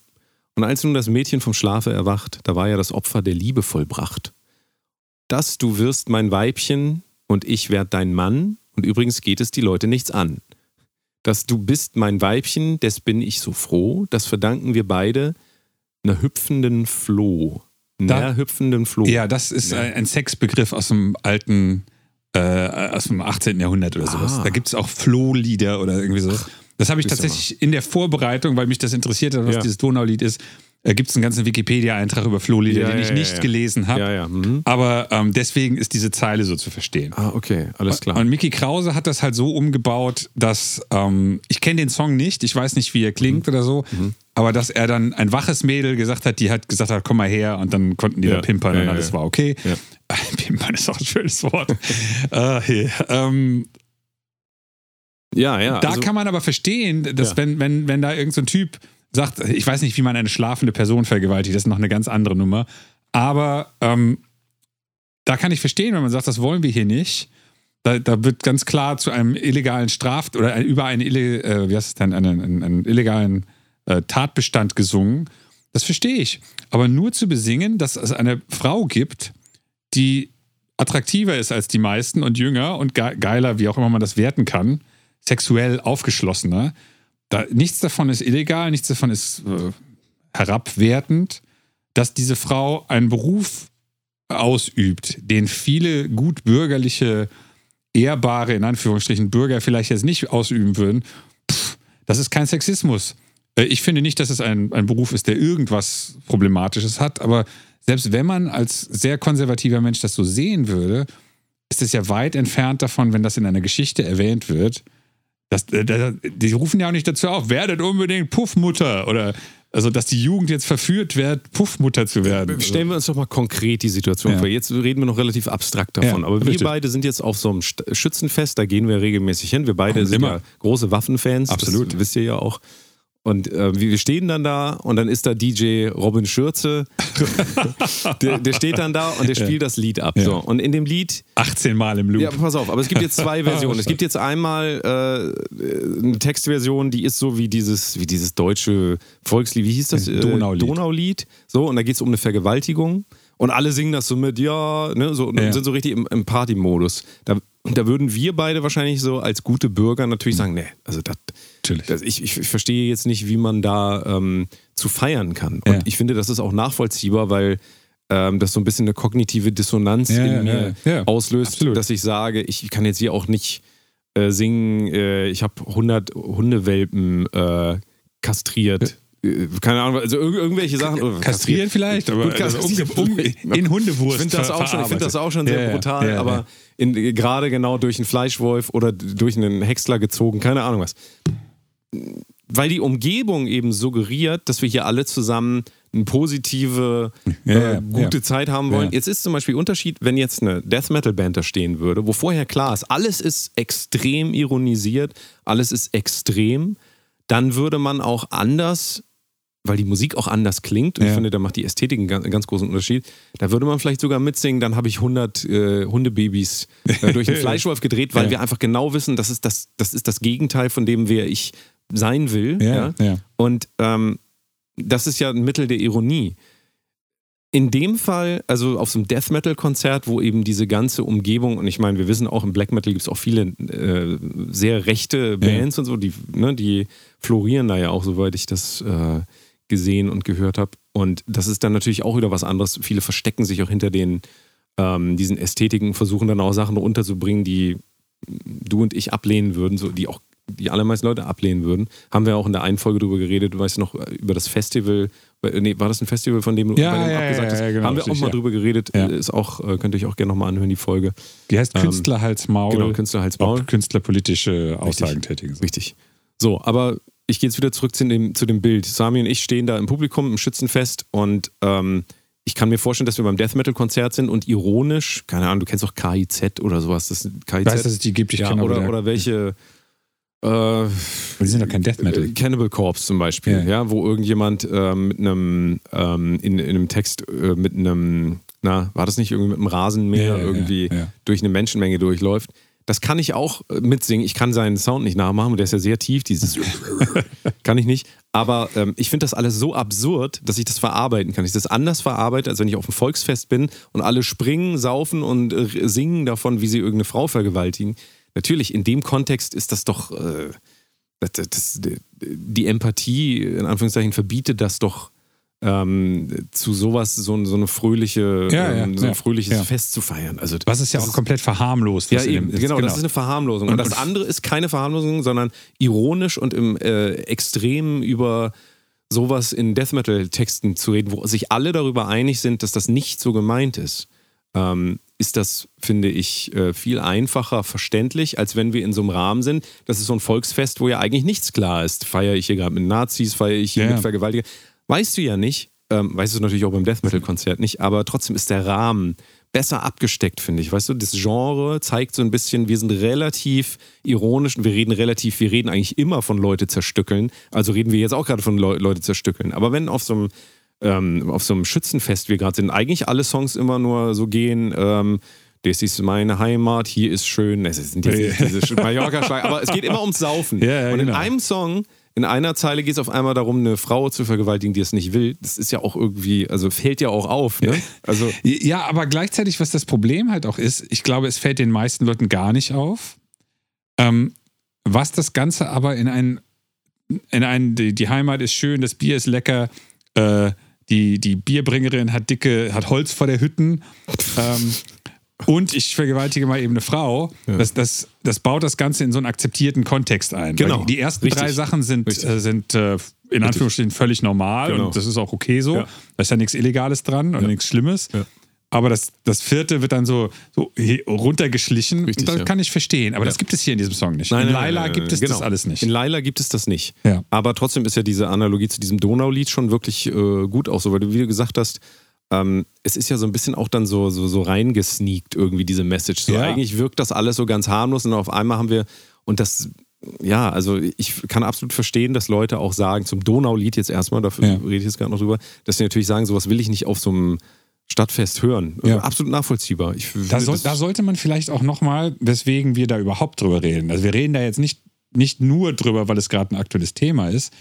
Und als nun das Mädchen vom Schlafe erwacht, da war ja das Opfer der Liebe vollbracht. Dass du wirst mein Weibchen und ich werd dein Mann, und übrigens geht es die Leute nichts an. Dass du bist mein Weibchen, des bin ich so froh, das verdanken wir beide einer hüpfenden Floh. Einer hüpfenden Floh. Ja, das ist ein ein Sexbegriff aus dem alten, äh, aus dem 18. Jahrhundert oder sowas. Ah. Da gibt es auch Flohlieder oder irgendwie so. Das habe ich tatsächlich in der Vorbereitung, weil mich das interessiert hat, was dieses Donaulied ist, äh, gibt es einen ganzen Wikipedia-Eintrag über Flohlieder, Ja, den ich nicht gelesen habe. Mhm. Aber ähm, deswegen ist diese Zeile so zu verstehen. Ah, okay, alles klar. Und Mickey Krause hat das halt so umgebaut, dass ähm, ich kenne den Song nicht, ich weiß nicht, wie er klingt Mhm. oder so, aber dass er dann ein waches Mädel gesagt hat, die hat gesagt hat, komm mal her und dann konnten die Ja. da pimpern und alles war okay. Pimpern ist auch ein schönes Wort. äh, hier. ähm, ja, ja. da also, kann man aber verstehen, dass Ja. wenn, wenn, wenn da irgendein so ein Typ sagt, ich weiß nicht, wie man eine schlafende Person vergewaltigt, das ist noch eine ganz andere Nummer. Aber ähm, da kann ich verstehen, wenn man sagt, das wollen wir hier nicht. Da, da wird ganz klar zu einem illegalen Straft oder ein, über einen, ille, äh, wie heißt es denn, einen, einen, einen illegalen äh, Tatbestand gesungen. Das verstehe ich. Aber nur zu besingen, dass es eine Frau gibt, die attraktiver ist als die meisten und jünger und ge geiler, wie auch immer man das werten kann, sexuell aufgeschlossener. Da, nichts davon ist illegal, nichts davon ist äh, herabwertend, dass diese Frau einen Beruf ausübt, den viele gut bürgerliche, ehrbare, in Anführungsstrichen, Bürger vielleicht jetzt nicht ausüben würden. Pff, das ist kein Sexismus. Äh, Ich finde nicht, dass es ein, ein Beruf ist, der irgendwas Problematisches hat, aber selbst wenn man als sehr konservativer Mensch das so sehen würde, ist es ja weit entfernt davon, wenn das in einer Geschichte erwähnt wird. Das, äh, da- die rufen ja auch nicht dazu auf, werdet unbedingt Puffmutter oder also, dass die Jugend jetzt verführt wird, Puffmutter zu werden. Stellen wir uns doch mal konkret die Situation Ja. vor. Jetzt reden wir noch relativ abstrakt davon. Ja, aber wir richtig. beide sind jetzt auf so einem St- Schützenfest, da gehen wir regelmäßig hin. Wir beide Kommen sind immer. ja große Waffenfans. Absolut. Das wisst ihr ja auch. Und äh, wir stehen dann da und dann ist da DJ Robin Schürze. der, der steht dann da und der spielt das Lied ab. Ja. So. Und in dem Lied 18 Mal im Loop. Ja, pass auf, aber es gibt jetzt zwei Versionen. Es gibt jetzt einmal äh, eine Textversion, die ist so wie dieses, wie dieses deutsche Volkslied, wie hieß das? Äh, Donaulied. Donaulied. So, und da geht es um eine Vergewaltigung. Und alle singen das so mit, ja, ne, so, und Ja. sind so richtig im, im Party-Modus. Da, da würden wir beide wahrscheinlich so als gute Bürger natürlich sagen, nee, also das, Natürlich. das ich, ich, verstehe jetzt nicht, wie man da ähm, zu feiern kann. Und Ja. ich finde, das ist auch nachvollziehbar, weil ähm, das so ein bisschen eine kognitive Dissonanz Ja, in mir ja, auslöst, Absolut. dass ich sage, ich kann jetzt hier auch nicht äh, singen, äh, ich habe 100 Hundewelpen äh, kastriert. Äh, Keine Ahnung, also irg irgendwelche Sachen. oder Kastrieren vielleicht, aber Gut, also um, um, in Hundewurst. Ich finde das, auch schon- ich find das auch schon sehr Ja, brutal, ja, aber gerade genau durch einen Fleischwolf oder durch einen Häcksler gezogen, keine Ahnung was. Weil die Umgebung eben suggeriert, dass wir hier alle zusammen eine positive, Ja, äh, ja, gute ja. Zeit haben wollen. Ja. Jetzt ist zum Beispiel Unterschied, wenn jetzt eine Death Metal Band da stehen würde, wo vorher klar ist, alles ist extrem ironisiert, alles ist extrem, dann würde man auch anders weil die Musik auch anders klingt und ich Ja. finde, da macht die Ästhetik einen ganz, einen ganz großen Unterschied. Da würde man vielleicht sogar mitsingen, dann habe ich 100 äh, Hundebabys äh, durch einen Fleischwolf gedreht, weil Ja. wir einfach genau wissen, das ist das, das ist das Gegenteil von dem, wer ich sein will. Ja, ja. Und ähm, das ist ja ein Mittel der Ironie. In dem Fall, also auf so einem Death Metal Konzert, wo eben diese ganze Umgebung, und ich meine, wir wissen auch im Black Metal gibt es auch viele äh, sehr rechte Bands und so, die, ne, die florieren da ja auch, soweit ich das äh, gesehen und gehört habe. Und das ist dann natürlich auch wieder was anderes. Viele verstecken sich auch hinter den ähm, diesen Ästhetiken, versuchen dann auch Sachen unterzubringen, die du und ich ablehnen würden, so die auch die allermeisten Leute ablehnen würden. Haben wir auch in der einen Folge drüber geredet, du weißt noch, über das Festival. Nee, war das ein Festival, von dem du Ja, ja, abgesagt ja, hast? ja, genau, Haben wir auch mal drüber geredet. Ja. Ist auch, äh, könnt ihr euch auch gerne nochmal anhören, die Folge. Die heißt Ähm, Künstler Hals Maul. Genau, Künstler Hals Maul. Ob künstlerpolitische Aussagen tätigen. Richtig. So, aber ich gehe jetzt wieder zurück zu dem, zu dem Bild. Sami und ich stehen da im Publikum im Schützenfest und ähm, ich kann mir vorstellen, dass wir beim Death Metal Konzert sind und ironisch, keine Ahnung, du kennst auch KIZ oder sowas. Das ist KIZ. Ich weiß, dass es die gibt, ich ja, oder, der- oder welche äh, die sind doch kein Death Metal. äh, Cannibal Corpse zum Beispiel, Ja. ja, wo irgendjemand ähm, mit einem ähm, in, in einem Text äh, mit einem, na, war das nicht irgendwie mit einem Rasenmäher Ja, ja, irgendwie durch eine Menschenmenge durchläuft. Das kann ich auch äh, mitsingen. Ich kann seinen Sound nicht nachmachen, der ist ja sehr tief, dieses kann ich nicht. Aber ähm, ich finde das alles so absurd, dass ich das verarbeiten kann. Ich das anders verarbeite, als wenn ich auf einem Volksfest bin und alle springen, saufen und äh, singen davon, wie sie irgendeine Frau vergewaltigen. Natürlich, in dem Kontext ist das doch, äh, das, das, die Empathie, in Anführungszeichen, verbietet das doch ähm, zu sowas, so, so eine fröhliche, Ja, ja, ähm, so ein ja, fröhliches. Fest zu feiern. Also, Was ist ja auch komplett verharmlost. ja, eben, dem ist. genau, das ist eine Verharmlosung. Und, Und- das andere ist keine Verharmlosung, sondern ironisch und im äh, Extrem über sowas in Death Metal-Texten zu reden, wo sich alle darüber einig sind, dass das nicht so gemeint ist. Ähm, ist das, finde ich, äh, viel einfacher verständlich, als wenn wir in so einem Rahmen sind. Das ist so ein Volksfest, wo ja eigentlich nichts klar ist. Feiere ich hier gerade mit Nazis, feiere ich hier Ja. mit Vergewaltigern. Weißt du ja nicht. Ähm, weißt du natürlich auch beim Death Metal-Konzert nicht, aber trotzdem ist der Rahmen besser abgesteckt, finde ich. Weißt du, das Genre zeigt so ein bisschen, wir sind relativ ironisch und wir reden relativ, wir reden eigentlich immer von Leute zerstückeln. Also reden wir jetzt auch gerade von Leu Leute zerstückeln. Aber wenn auf so einem ähm, auf so einem Schützenfest wir gerade sind, eigentlich alle Songs immer nur so gehen, ähm, das ist meine Heimat, hier ist schön, es sind jetzt nicht diese mallorca aber es geht immer ums Saufen. Ja, ja, Und in genau. einem Song, in einer Zeile geht es auf einmal darum, eine Frau zu vergewaltigen, die es nicht will. Das ist ja auch irgendwie, also fällt ja auch auf. Ne? Also Ja, aber gleichzeitig, was das Problem halt auch ist, ich glaube, es fällt den meisten Leuten gar nicht auf. Ähm, was das Ganze aber in ein, in ein, die, die Heimat ist schön, das Bier ist lecker, äh, die, die Bierbringerin hat dicke, hat Holz vor der Hütten. Ähm, und ich vergewaltige mal eben eine Frau. Das, das, das baut das Ganze in so einen akzeptierten Kontext ein. Genau. Die, die ersten Richtig. drei Sachen sind, äh, sind äh, in Anführungsstrichen völlig normal Genau. und das ist auch okay so. Ja. Da ist ja nichts Illegales dran und nichts Schlimmes. Ja. Aber das, das vierte wird dann so, so he- runtergeschlichen. Richtig, das ja. kann ich verstehen. Aber das gibt es hier in diesem Song nicht. in Laila gibt es genau. das alles nicht. In Laila gibt es das nicht. Ja. Aber trotzdem ist ja diese Analogie zu diesem Donaulied schon wirklich äh, gut auch so, weil du, wie du gesagt hast, ähm, es ist ja so ein bisschen auch dann so, so, so reingesneakt irgendwie diese Message. So Ja. eigentlich wirkt das alles so ganz harmlos und auf einmal haben wir, und das, ja, also ich kann absolut verstehen, dass Leute auch sagen, zum Donaulied jetzt erstmal, dafür Ja. rede ich jetzt gerade noch drüber, dass sie natürlich sagen, sowas will ich nicht auf so einem Stadtfest hören. Ja. Absolut nachvollziehbar. Ich Da, soll, da sollte man vielleicht auch nochmal, weswegen wir da überhaupt drüber reden. Also wir reden da jetzt nicht, nicht nur drüber, weil es gerade ein aktuelles Thema ist,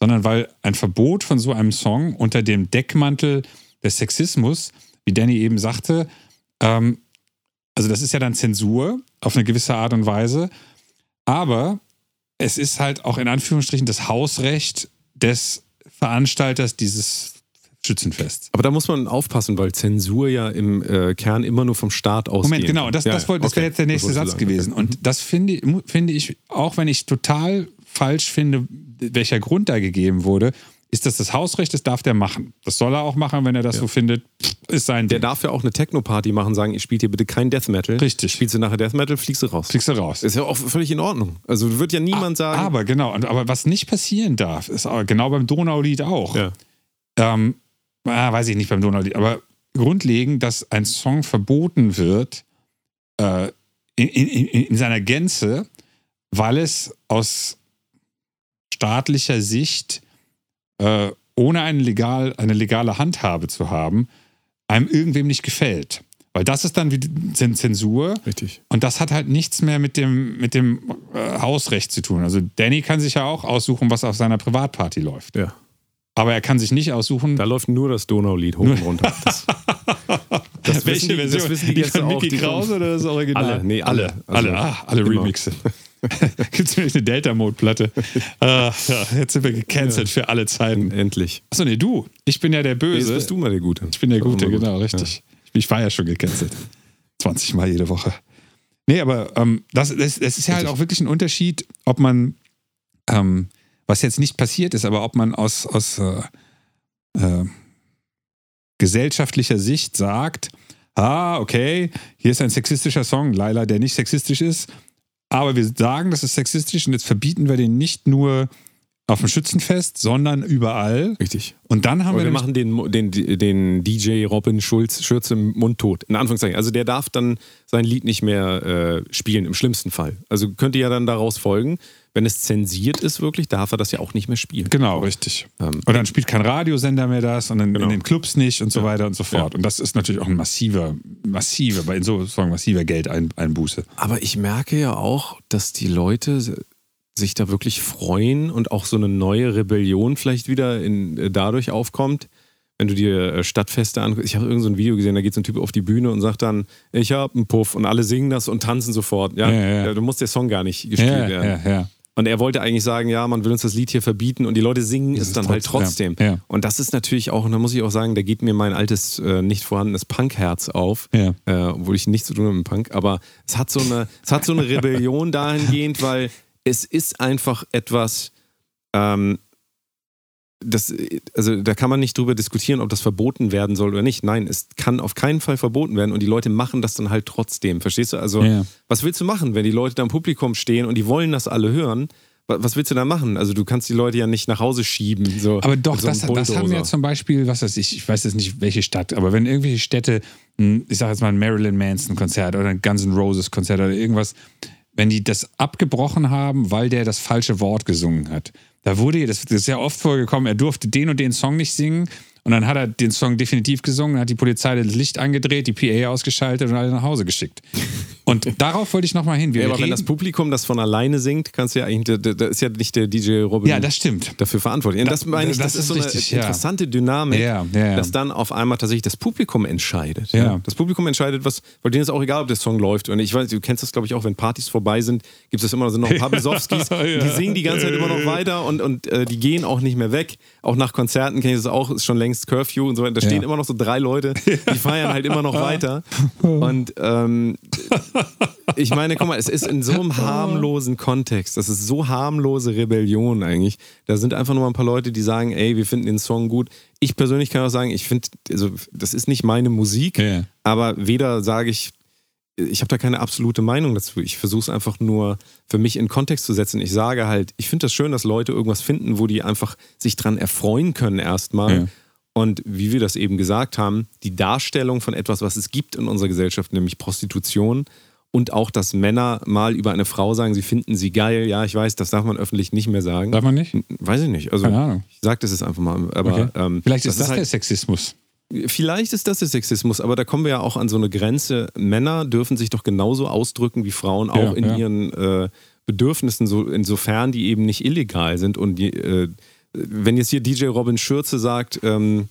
sondern weil ein Verbot von so einem Song unter dem Deckmantel des Sexismus, wie Danny eben sagte, ähm, also das ist ja dann Zensur auf eine gewisse Art und Weise, aber es ist halt auch in Anführungsstrichen das Hausrecht des Veranstalters dieses Schützenfests. Aber da muss man aufpassen, weil Zensur ja im äh, Kern immer nur vom Staat ausgeht. Moment, genau, das, das, wollte- das wäre jetzt der nächste Satz sagen. gewesen. Und das finde, finde ich, auch wenn ich total falsch finde, welcher Grund da gegeben wurde, ist das das Hausrecht, das darf der machen. Das soll er auch machen, wenn er das so findet, ist sein Der Ding. darf ja auch eine Techno-Party machen, sagen, ich spiele hier bitte kein Death Metal. Richtig. Spielst du nachher Death Metal, fliegst du raus. Fliegst du raus. Ist ja auch völlig in Ordnung. Also wird ja niemand sagen. Aber genau, aber was nicht passieren darf, ist aber genau beim Donaulied auch. ja. ähm, ah, weiß ich nicht beim Donaulied, aber grundlegend, dass ein Song verboten wird äh, in, in in seiner Gänze, weil es aus staatlicher Sicht äh, ohne eine, legal, eine legale Handhabe zu haben, einem irgendwem nicht gefällt. Weil das ist dann wie Zen- Zensur Richtig. und das hat halt nichts mehr mit dem, mit dem äh, Hausrecht zu tun. Also Danny kann sich ja auch aussuchen, was auf seiner Privatparty läuft. Ja. Aber er kann sich nicht aussuchen, Da läuft nur das Donaulied hoch und runter. Das, das welche wissen die, Version? Das wissen die Gäste von auch. Mickey die Krause oder das Original? Alle, nee, alle. Alle, Also, ah, alle. Remixe. Gibt es nämlich eine Delta-Mode-Platte. ah, ja, jetzt sind wir gecancelt für alle Zeiten. Endlich. Achso, nee, du. Ich bin ja der Böse. bist du mal der Gute. Ich bin der Gute, gut. genau, richtig. Ich war ja schon gecancelt. 20 Mal jede Woche. Nee, aber ähm, das, das, das ist ja halt auch wirklich ein Unterschied, ob man, ähm, was jetzt nicht passiert ist, aber ob man aus, aus äh, äh, gesellschaftlicher Sicht sagt, ah, okay, hier ist ein sexistischer Song, Laila, der nicht sexistisch ist, aber wir sagen, das ist sexistisch und jetzt verbieten wir den nicht nur auf dem Schützenfest, sondern überall. Richtig. Und dann haben Aber wir, wir machen den, den, den DJ Robin Schulz Schürze mundtot. In Anführungszeichen. Also der darf dann sein Lied nicht mehr äh, spielen, im schlimmsten Fall. Also könnte ja dann daraus folgen, wenn es zensiert ist wirklich, darf er das ja auch nicht mehr spielen. Genau, richtig. Ähm, und dann spielt kein Radiosender mehr das und dann Genau. in den Clubs nicht und so weiter und so fort. Und das ist natürlich auch ein massiver, massiver, bei so Song massiver Geldeinbuße. Aber ich merke ja auch, dass die Leute sich da wirklich freuen und auch so eine neue Rebellion vielleicht wieder in, äh, dadurch aufkommt. Wenn du dir äh, Stadtfeste anguckst, ich habe irgend so ein Video gesehen, da geht so ein Typ auf die Bühne und sagt dann, ich habe einen Puff und alle singen das und tanzen sofort. Ja, Ja, ja, ja. du musst der Song gar nicht gespielt Ja, werden. Und er wollte eigentlich sagen, ja, man will uns das Lied hier verbieten und die Leute singen es dann halt trotzdem, trotzdem. ja, ja. Und das ist natürlich auch, und da muss ich auch sagen, da geht mir mein altes, äh, nicht vorhandenes Punkherz auf, Ja. äh, obwohl ich nichts zu tun habe mit Punk, aber es hat so eine, es hat so eine Rebellion dahingehend, weil es ist einfach etwas, ähm, das, also da kann man nicht drüber diskutieren, ob das verboten werden soll oder nicht. Nein, es kann auf keinen Fall verboten werden und die Leute machen das dann halt trotzdem. Verstehst du? Also, Ja. was willst du machen, wenn die Leute da im Publikum stehen und die wollen das alle hören? Wa- Was willst du da machen? Also, du kannst die Leute ja nicht nach Hause schieben. So, Aber doch, so das, das haben ja zum Beispiel, was weiß ich, ich weiß jetzt nicht, welche Stadt, aber wenn irgendwelche Städte, ein, ich sage jetzt mal ein Marilyn Manson-Konzert oder ein Guns N' Roses-Konzert oder irgendwas, wenn die das abgebrochen haben, weil der das falsche Wort gesungen hat. Da wurde, das, ist ja oft vorgekommen, er durfte den und den Song nicht singen und dann hat er den Song definitiv gesungen, hat die Polizei das Licht angedreht, die PA ausgeschaltet und alle nach Hause geschickt. Und darauf wollte ich nochmal hin. Wir Ja, aber wenn reden- das Publikum das von alleine singt, kannst du ja eigentlich, da, ist ja nicht der DJ Robin ja, das stimmt. dafür verantwortlich. Und das meine ich, das, das ist so ist eine richtig, ja. interessante Dynamik, Ja, dass dann auf einmal tatsächlich das Publikum entscheidet. Das Publikum entscheidet, was, weil denen ist auch egal, ob der Song läuft. Und ich weiß, du kennst das, glaube ich, auch, wenn Partys vorbei sind, gibt es das immer, sind noch ein paar Besowskis, die singen die ganze Zeit immer noch weiter und, und äh, die gehen auch nicht mehr weg. Auch nach Konzerten kenne ich das auch, ist schon längst Curfew und so weiter. Da stehen immer noch so drei Leute, die feiern halt immer noch weiter. Und ähm, ich meine, guck mal, es ist in so einem harmlosen Kontext, das ist so harmlose Rebellion eigentlich. Da sind einfach nur mal ein paar Leute, die sagen, ey, wir finden den Song gut. Ich persönlich kann auch sagen, ich finde, also das ist nicht meine Musik, Ja. aber weder sage ich, ich habe da keine absolute Meinung dazu. Ich versuche es einfach nur für mich in Kontext zu setzen. Ich sage halt, ich finde das schön, dass Leute irgendwas finden, wo die einfach sich dran erfreuen können erstmal. Ja. Und wie wir das eben gesagt haben, die Darstellung von etwas, was es gibt in unserer Gesellschaft, nämlich Prostitution und auch, dass Männer mal über eine Frau sagen, sie finden sie geil. Ja, ich weiß, das darf man öffentlich nicht mehr sagen. Darf man nicht? Weiß ich nicht. Also Keine Ahnung. ich sage das jetzt einfach mal. Aber Okay. ähm, Vielleicht ist das, halt, der Sexismus. Vielleicht ist das der Sexismus, aber da kommen wir ja auch an so eine Grenze. Männer dürfen sich doch genauso ausdrücken wie Frauen, auch Ja, in ja. ihren äh, Bedürfnissen, so, insofern die eben nicht illegal sind. Und die, äh, wenn jetzt hier DJ Robin Schürze sagt, ähm,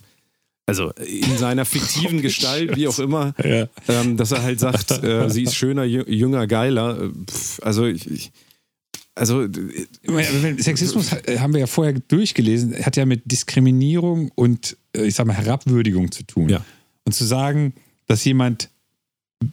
also in seiner fiktiven Gestalt, wie auch immer, Ja. ähm, dass er halt sagt, äh, sie ist schöner, jü- jünger, geiler. äh, Pff, also ich, ich also äh, Sexismus äh, haben wir ja vorher durchgelesen, hat ja mit Diskriminierung und, ich sag mal, Herabwürdigung zu tun. Ja. Und zu sagen, dass jemand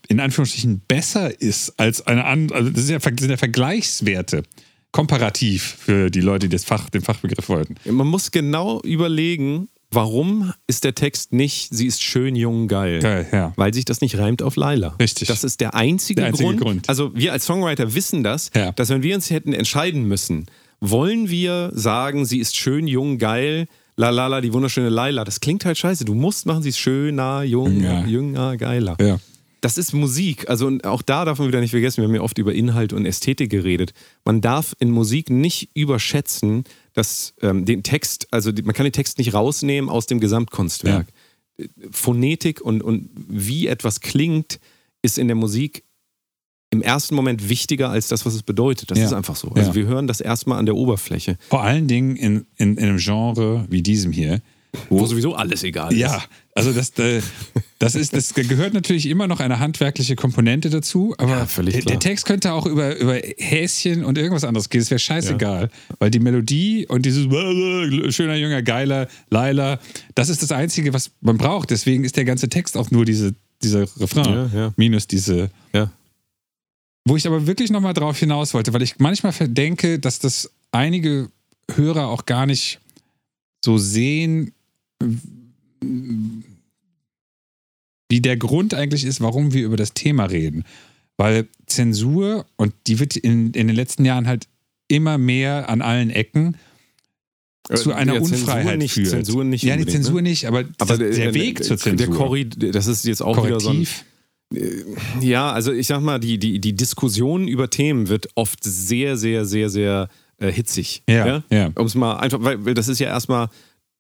in Anführungsstrichen besser ist als eine andere, also das ist ja, das sind ja Vergleichswerte, komparativ für die Leute, die das Fach, den Fachbegriff wollten. man muss genau überlegen, warum ist der Text nicht, sie ist schön, jung, geil. Geil, ja. Weil sich das nicht reimt auf Laila. Richtig. Das ist der einzige, Der einzige Grund. Grund. Also wir als Songwriter wissen das, Ja. dass wenn wir uns hätten entscheiden müssen, wollen wir sagen, sie ist schön, jung, geil, la la la, die wunderschöne Laila. Das klingt halt scheiße. Du musst machen, sie ist schöner, jung, Ja. jünger, geiler. Ja. Das ist Musik. Also und auch da darf man wieder nicht vergessen, wir haben ja oft über Inhalt und Ästhetik geredet. Man darf in Musik nicht überschätzen, dass ähm, den Text, also die, man kann den Text nicht rausnehmen aus dem Gesamtkunstwerk. Phonetik und, und wie etwas klingt, ist in der Musik im ersten Moment wichtiger als das, was es bedeutet. Das Ja. ist einfach so. Also Ja. wir hören das erstmal an der Oberfläche, Vor allen Dingen in, in, in einem Genre wie diesem hier, wo sowieso alles egal ist. Ja, also das, äh, das ist, das gehört natürlich immer noch eine handwerkliche Komponente dazu, aber Ja, der, der Text könnte auch über, über Häschen und irgendwas anderes gehen. Es wäre scheißegal, weil die Melodie und dieses schöner, jünger, geiler, Laila, das ist das Einzige, was man braucht. Deswegen ist der ganze Text auch nur diese, dieser Refrain Ja, ja. minus diese. Ja. Wo ich aber wirklich nochmal drauf hinaus wollte, weil ich manchmal denke, dass das einige Hörer auch gar nicht so sehen, wie der Grund eigentlich ist, warum wir über das Thema reden. Weil Zensur, und die wird in, in den letzten Jahren halt immer mehr an allen Ecken, zu einer ja, Zensur Unfreiheit nicht, führt. Zensur nicht ja, die Zensur ne? nicht, aber, Aber der äh, Weg äh, zur Zensur. Der Korri das ist jetzt auch wieder so ein, Korrektiv. Ja, also ich sag mal, die, die, die Diskussion über Themen wird oft sehr, sehr, sehr, sehr äh, hitzig. Ja, ja. Um es mal einfach, weil, weil das ist ja erstmal,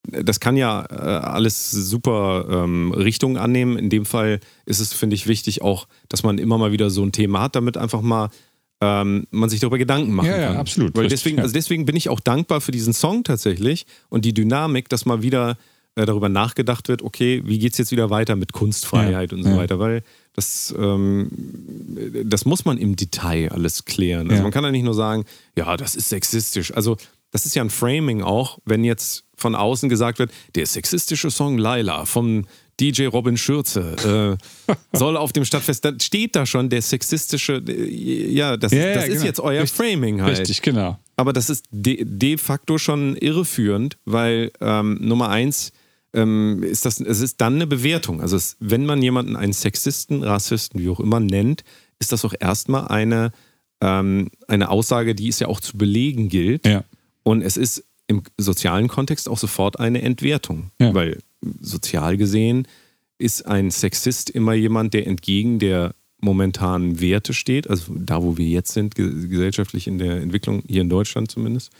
das kann ja äh, alles super ähm, Richtungen annehmen. In dem Fall ist es, finde ich, wichtig auch, dass man immer mal wieder so ein Thema hat, damit einfach mal ähm, man sich darüber Gedanken machen Ja, ja, kann. absolut. Weil deswegen, ja. also deswegen bin ich auch dankbar für diesen Song tatsächlich und die Dynamik, dass mal wieder äh, darüber nachgedacht wird, okay, wie geht es jetzt wieder weiter mit Kunstfreiheit Ja, und so ja. weiter, weil das, ähm, das muss man im Detail alles klären. Also Ja. man kann ja nicht nur sagen, ja, das ist sexistisch. Also das ist ja ein Framing auch, wenn jetzt von außen gesagt wird, der sexistische Song Laila vom DJ Robin Schürze äh, soll auf dem Stadtfest, dann steht da schon der sexistische, äh, ja, das, Ja, ist, ja, das ist genau. jetzt euer Richtig. Framing halt. Richtig, genau. Aber das ist de, de facto schon irreführend, weil ähm, Nummer eins ähm, ist das, es ist dann eine Bewertung. Also es, wenn man jemanden einen Sexisten, Rassisten, wie auch immer nennt, ist das auch erstmal eine, ähm, eine Aussage, die es ja auch zu belegen gilt. Ja. Und es ist im sozialen Kontext auch sofort eine Entwertung. Ja. Weil sozial gesehen ist ein Sexist immer jemand, der entgegen der momentanen Werte steht, also da, wo wir jetzt sind, ge- gesellschaftlich in der Entwicklung, hier in Deutschland zumindest.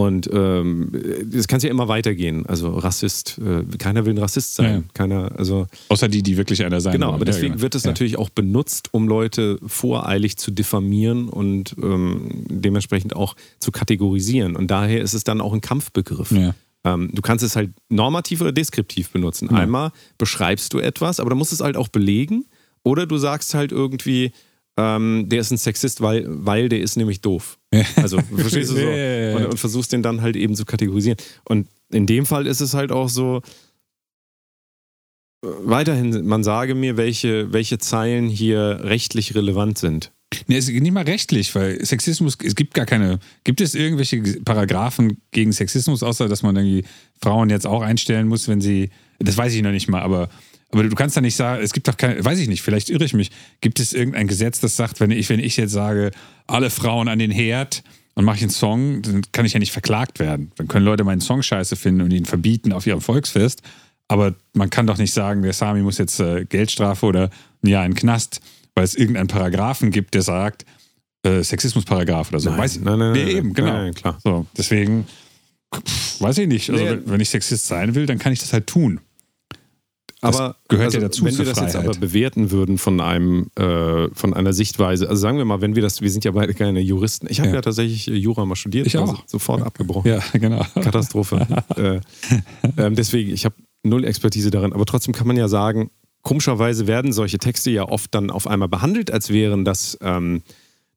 Und ähm, das kann ja immer weitergehen. Also Rassist, äh, keiner will ein Rassist sein. Ja. Keiner, also Außer die, die wirklich einer sein Genau, wollen. aber Ja, deswegen genau. wird es ja. natürlich auch benutzt, um Leute voreilig zu diffamieren und ähm, dementsprechend auch zu kategorisieren. Und daher ist es dann auch ein Kampfbegriff. Ja. Ähm, du kannst es halt normativ oder deskriptiv benutzen. Ja. Einmal beschreibst du etwas, aber du musst es halt auch belegen. Oder du sagst halt irgendwie, ähm, der ist ein Sexist, weil, weil der ist nämlich doof. Also, verstehst du so? Und, und versuchst den dann halt eben zu kategorisieren. Und in dem Fall ist es halt auch so, äh, weiterhin, man sage mir, welche, welche Zeilen hier rechtlich relevant sind. Nee, es ist nicht mal rechtlich, weil Sexismus, es gibt gar keine, gibt es irgendwelche Paragraphen gegen Sexismus, außer dass man irgendwie Frauen jetzt auch einstellen muss, wenn sie, das weiß ich noch nicht mal, aber, aber du kannst da nicht sagen, es gibt doch keine, weiß ich nicht, vielleicht irre ich mich, gibt es irgendein Gesetz, das sagt, wenn ich, wenn ich jetzt sage, alle Frauen an den Herd und mache ich einen Song, dann kann ich ja nicht verklagt werden. Dann können Leute meinen Song scheiße finden und ihn verbieten auf ihrem Volksfest, aber man kann doch nicht sagen, der Sami muss jetzt äh, Geldstrafe oder ein Jahr in den Knast, weil es irgendeinen Paragraphen gibt, der sagt, äh, Sexismusparagraph oder so. Nein, weiß ich, nein, nein, Nee, nein, eben, genau. nein, klar. So, deswegen pff, weiß ich nicht. Also, Nee. wenn ich Sexist sein will, dann kann ich das halt tun. Das Aber gehört ja dazu wenn wir das jetzt Freiheit. aber bewerten würden von einem äh, von einer Sichtweise, also sagen wir mal, wenn wir das, wir sind ja beide keine Juristen. Ich habe ja. Ja. tatsächlich äh, Jura mal studiert, Ich also auch. sofort abgebrochen. Ja, genau. Katastrophe. äh, ähm, deswegen, ich habe null Expertise darin, aber trotzdem kann man ja sagen, komischerweise werden solche Texte ja oft dann auf einmal behandelt, als wären das ähm,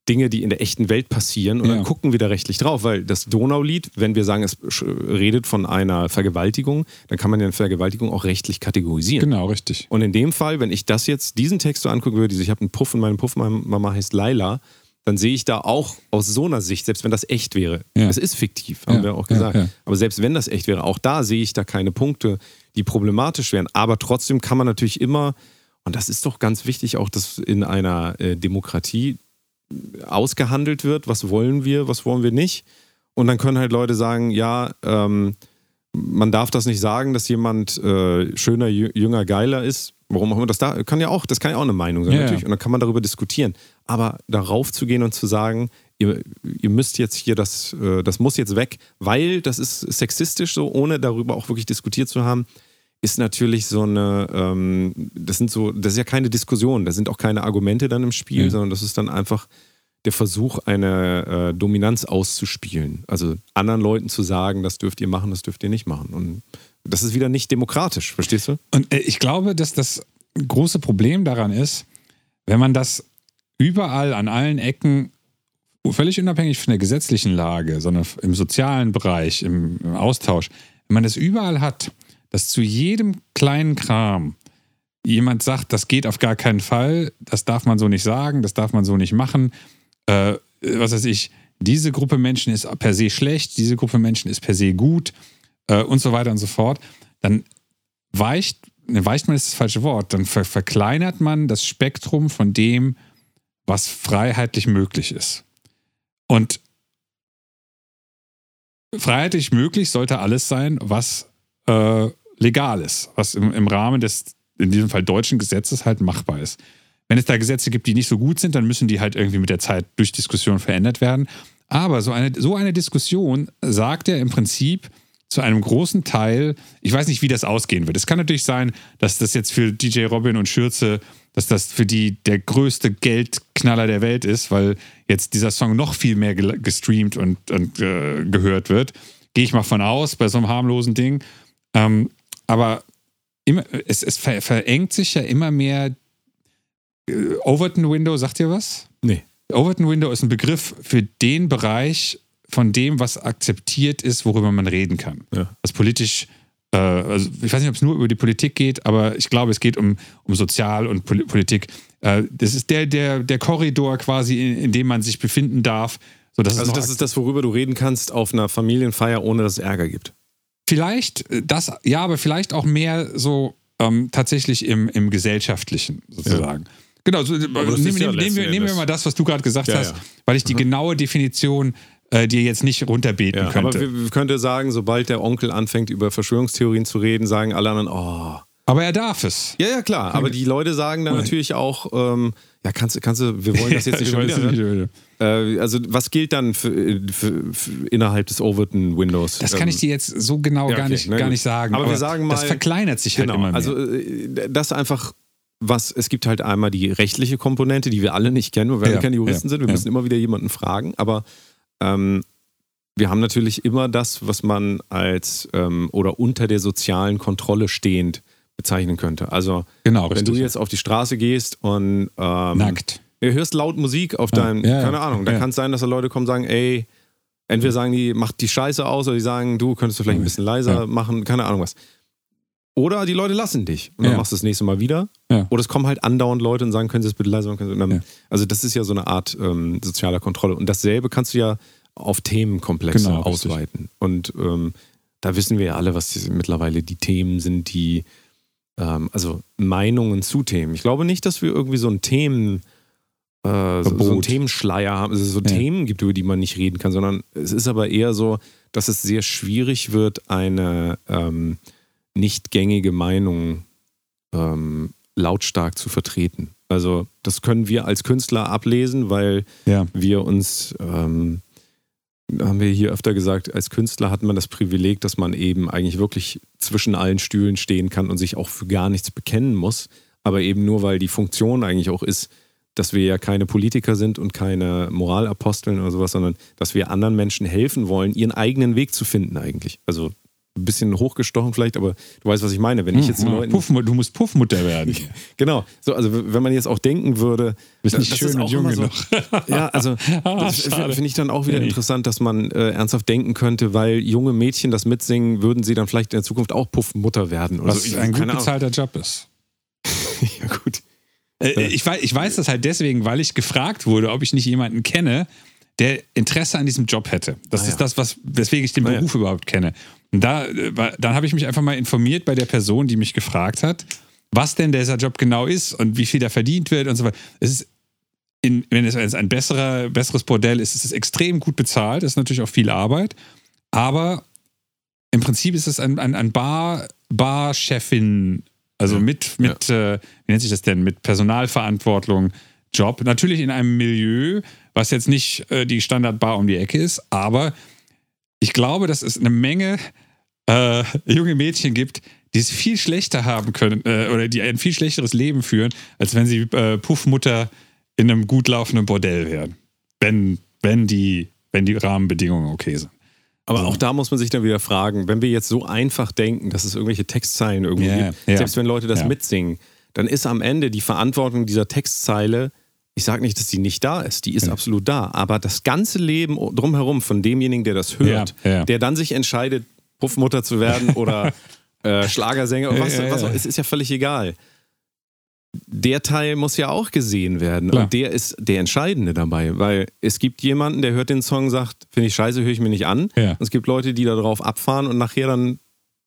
Dinge, die in der echten Welt passieren und Ja. dann gucken wir da rechtlich drauf, weil das Donaulied, wenn wir sagen, es redet von einer Vergewaltigung, dann kann man ja eine Vergewaltigung auch rechtlich kategorisieren. Genau, richtig. Und in dem Fall, wenn ich das jetzt, diesen Text so angucken würde, ich habe einen Puff und meine Puffmama heißt Laila, dann sehe ich da auch aus so einer Sicht, selbst wenn das echt wäre, Ja. es ist fiktiv, haben Ja, wir auch gesagt, ja. aber selbst wenn das echt wäre, auch da sehe ich da keine Punkte, die problematisch wären. Aber trotzdem kann man natürlich immer, und das ist doch ganz wichtig, auch dass in einer äh, Demokratie ausgehandelt wird, was wollen wir, was wollen wir nicht. Und dann können halt Leute sagen, ja, ähm, man darf das nicht sagen, dass jemand äh, schöner, jü- jünger, geiler ist. Warum auch immer das da kann ja auch, das kann ja auch eine Meinung sein, Ja, natürlich. ja. Und dann kann man darüber diskutieren. Aber darauf zu gehen und zu sagen, ihr, ihr müsst jetzt hier das, äh, das muss jetzt weg, weil das ist sexistisch so, ohne darüber auch wirklich diskutiert zu haben, ist natürlich so eine, ähm, das sind so, das ist ja keine Diskussion, da sind auch keine Argumente dann im Spiel, Ja. sondern das ist dann einfach der Versuch, eine äh, Dominanz auszuspielen. Also anderen Leuten zu sagen, das dürft ihr machen, das dürft ihr nicht machen. Und das ist wieder nicht demokratisch, verstehst du? Und äh, ich glaube, dass das große Problem daran ist, wenn man das überall an allen Ecken, völlig unabhängig von der gesetzlichen Lage, sondern im sozialen Bereich, im, im Austausch, wenn man das überall hat, dass zu jedem kleinen Kram jemand sagt, das geht auf gar keinen Fall, das darf man so nicht sagen, das darf man so nicht machen, äh, was weiß ich, diese Gruppe Menschen ist per se schlecht, diese Gruppe Menschen ist per se gut äh, und so weiter und so fort, dann weicht, weicht man ist das falsche Wort, dann ver verkleinert man das Spektrum von dem, was freiheitlich möglich ist. Und freiheitlich möglich sollte alles sein, was äh, legal ist, was im, im Rahmen des, in diesem Fall deutschen Gesetzes halt machbar ist. Wenn es da Gesetze gibt, die nicht so gut sind, dann müssen die halt irgendwie mit der Zeit durch Diskussion verändert werden. Aber so eine, so eine Diskussion sagt ja im Prinzip zu einem großen Teil, ich weiß nicht, wie das ausgehen wird. Es kann natürlich sein, dass das jetzt für DJ Robin und Schürze, dass das für die der größte Geldknaller der Welt ist, weil jetzt dieser Song noch viel mehr gestreamt und, und äh, gehört wird. Gehe ich mal von aus, bei so einem harmlosen Ding. Ähm, aber immer, es, es ver verengt sich ja immer mehr. Äh, Overton Window, sagt ihr was? Nee. Overton Window ist ein Begriff für den Bereich von dem, was akzeptiert ist, worüber man reden kann. Ja. Was politisch, äh, also ich weiß nicht, ob es nur über die Politik geht, aber ich glaube, es geht um, um Sozial- und Pol Politik. Äh, das ist der, der, der Korridor quasi, in, in dem man sich befinden darf. So, also das ist das, worüber du reden kannst auf einer Familienfeier, ohne dass es Ärger gibt. Vielleicht äh, das, ja, aber vielleicht auch mehr so ähm, tatsächlich im, im Gesellschaftlichen sozusagen. Ja. Genau, so, nehmen, ja nehmen, wir, nehmen wir mal das, was du gerade gesagt ja, hast, weil ich die mhm. genaue Definition äh, dir jetzt nicht runterbeten könnte. Aber wir, wir könnte sagen, sobald der Onkel anfängt, über Verschwörungstheorien zu reden, sagen alle anderen, oh. Aber er darf es. Ja, ja, klar. Aber die Leute sagen dann natürlich auch, ähm, ja, kannst, kannst du, wir wollen das jetzt nicht schon wieder. Äh, also, was gilt dann für, für, für innerhalb des Overton Windows? Das kann ich dir jetzt so genau ja, okay, gar, nicht, gar nicht sagen. Aber, aber, wir sagen mal. Das verkleinert sich halt genau, halt immer mehr. Also, äh, das einfach was, es gibt halt einmal die rechtliche Komponente, die wir alle nicht kennen, weil wir keine Juristen ja, sind. Wir ja. müssen immer wieder jemanden fragen. Aber ähm, wir haben natürlich immer das, was man als ähm, oder unter der sozialen Kontrolle stehend bezeichnen könnte. Also, genau, wenn du jetzt auf die Straße gehst und ähm, nackt. Du hörst laut Musik auf deinem, ja, keine Ahnung, da kann es sein, dass da Leute kommen und sagen, ey, entweder sagen die, macht die Scheiße aus, oder die sagen, du könntest du vielleicht ein bisschen leiser machen, keine Ahnung was. Oder die Leute lassen dich und dann machst du das nächste Mal wieder. Oder es kommen halt andauernd Leute und sagen, können Sie es bitte leiser machen? Dann, also das ist ja so eine Art ähm, sozialer Kontrolle. Und dasselbe kannst du ja auf Themenkomplexe genau, ausweiten. Richtig. Und ähm, da wissen wir ja alle, was die, mittlerweile die Themen sind, die, ähm, also Meinungen zu Themen. Ich glaube nicht, dass wir irgendwie so ein Themen, äh, so, so einen Themenschleier haben, also so ja. Themen gibt, über die man nicht reden kann, sondern es ist aber eher so, dass es sehr schwierig wird, eine ähm, nicht gängige Meinung ähm, lautstark zu vertreten. Also das können wir als Künstler ablesen, weil ja. wir uns ähm, haben wir hier öfter gesagt, als Künstler hat man das Privileg, dass man eben eigentlich wirklich zwischen allen Stühlen stehen kann und sich auch für gar nichts bekennen muss. Aber eben nur, weil die Funktion eigentlich auch ist, dass wir ja keine Politiker sind und keine Moralaposteln oder sowas, sondern dass wir anderen Menschen helfen wollen, ihren eigenen Weg zu finden eigentlich. Also ein bisschen hochgestochen vielleicht, aber du weißt, was ich meine. Wenn ich jetzt hm, Leuten, Puffmutter, du musst Puffmutter werden. genau. So, also wenn man jetzt auch denken würde, bist nicht schön und jung genug. ja, also ah, finde ich dann auch wieder interessant, dass man äh, ernsthaft denken könnte, weil junge Mädchen das mitsingen, würden sie dann vielleicht in der Zukunft auch Puffmutter werden. Oder was so. ein gut bezahlter Job ist. ja gut. Äh, ich, weiß, ich weiß das halt deswegen, weil ich gefragt wurde, ob ich nicht jemanden kenne, der Interesse an diesem Job hätte. Das ah, ist ja. das, was, weswegen ich den Beruf ah, ja. überhaupt kenne. Und da, äh, dann habe ich mich einfach mal informiert bei der Person, die mich gefragt hat, was denn dieser Job genau ist und wie viel da verdient wird und so weiter. Es ist in, wenn es ein besserer, besseres Bordell ist, ist es extrem gut bezahlt, ist natürlich auch viel Arbeit, aber im Prinzip ist es ein, ein, ein Bar, Barchefin, also mit, mit äh, wie nennt sich das denn, mit Personalverantwortung, Job. Natürlich in einem Milieu, was jetzt nicht äh, die Standardbar um die Ecke ist, aber ich glaube, dass es eine Menge äh, junge Mädchen gibt, die es viel schlechter haben können äh, oder die ein viel schlechteres Leben führen, als wenn sie äh, Puffmutter in einem gut laufenden Bordell wären. Wenn, wenn, die, wenn die Rahmenbedingungen okay sind. Aber auch da muss man sich dann wieder fragen, wenn wir jetzt so einfach denken, dass es irgendwelche Textzeilen irgendwie yeah, gibt, yeah. selbst wenn Leute das yeah. mitsingen, dann ist am Ende die Verantwortung dieser Textzeile, ich sage nicht, dass die nicht da ist, die ist absolut da, aber das ganze Leben drumherum von demjenigen, der das hört, der dann sich entscheidet, Puffmutter zu werden oder äh, Schlagersänger, was, was, es ist ja völlig egal. Der Teil muss ja auch gesehen werden Klar. und der ist der Entscheidende dabei, weil es gibt jemanden, der hört den Song, sagt, finde ich scheiße, höre ich mir nicht an. Ja. Und es gibt Leute, die darauf abfahren und nachher dann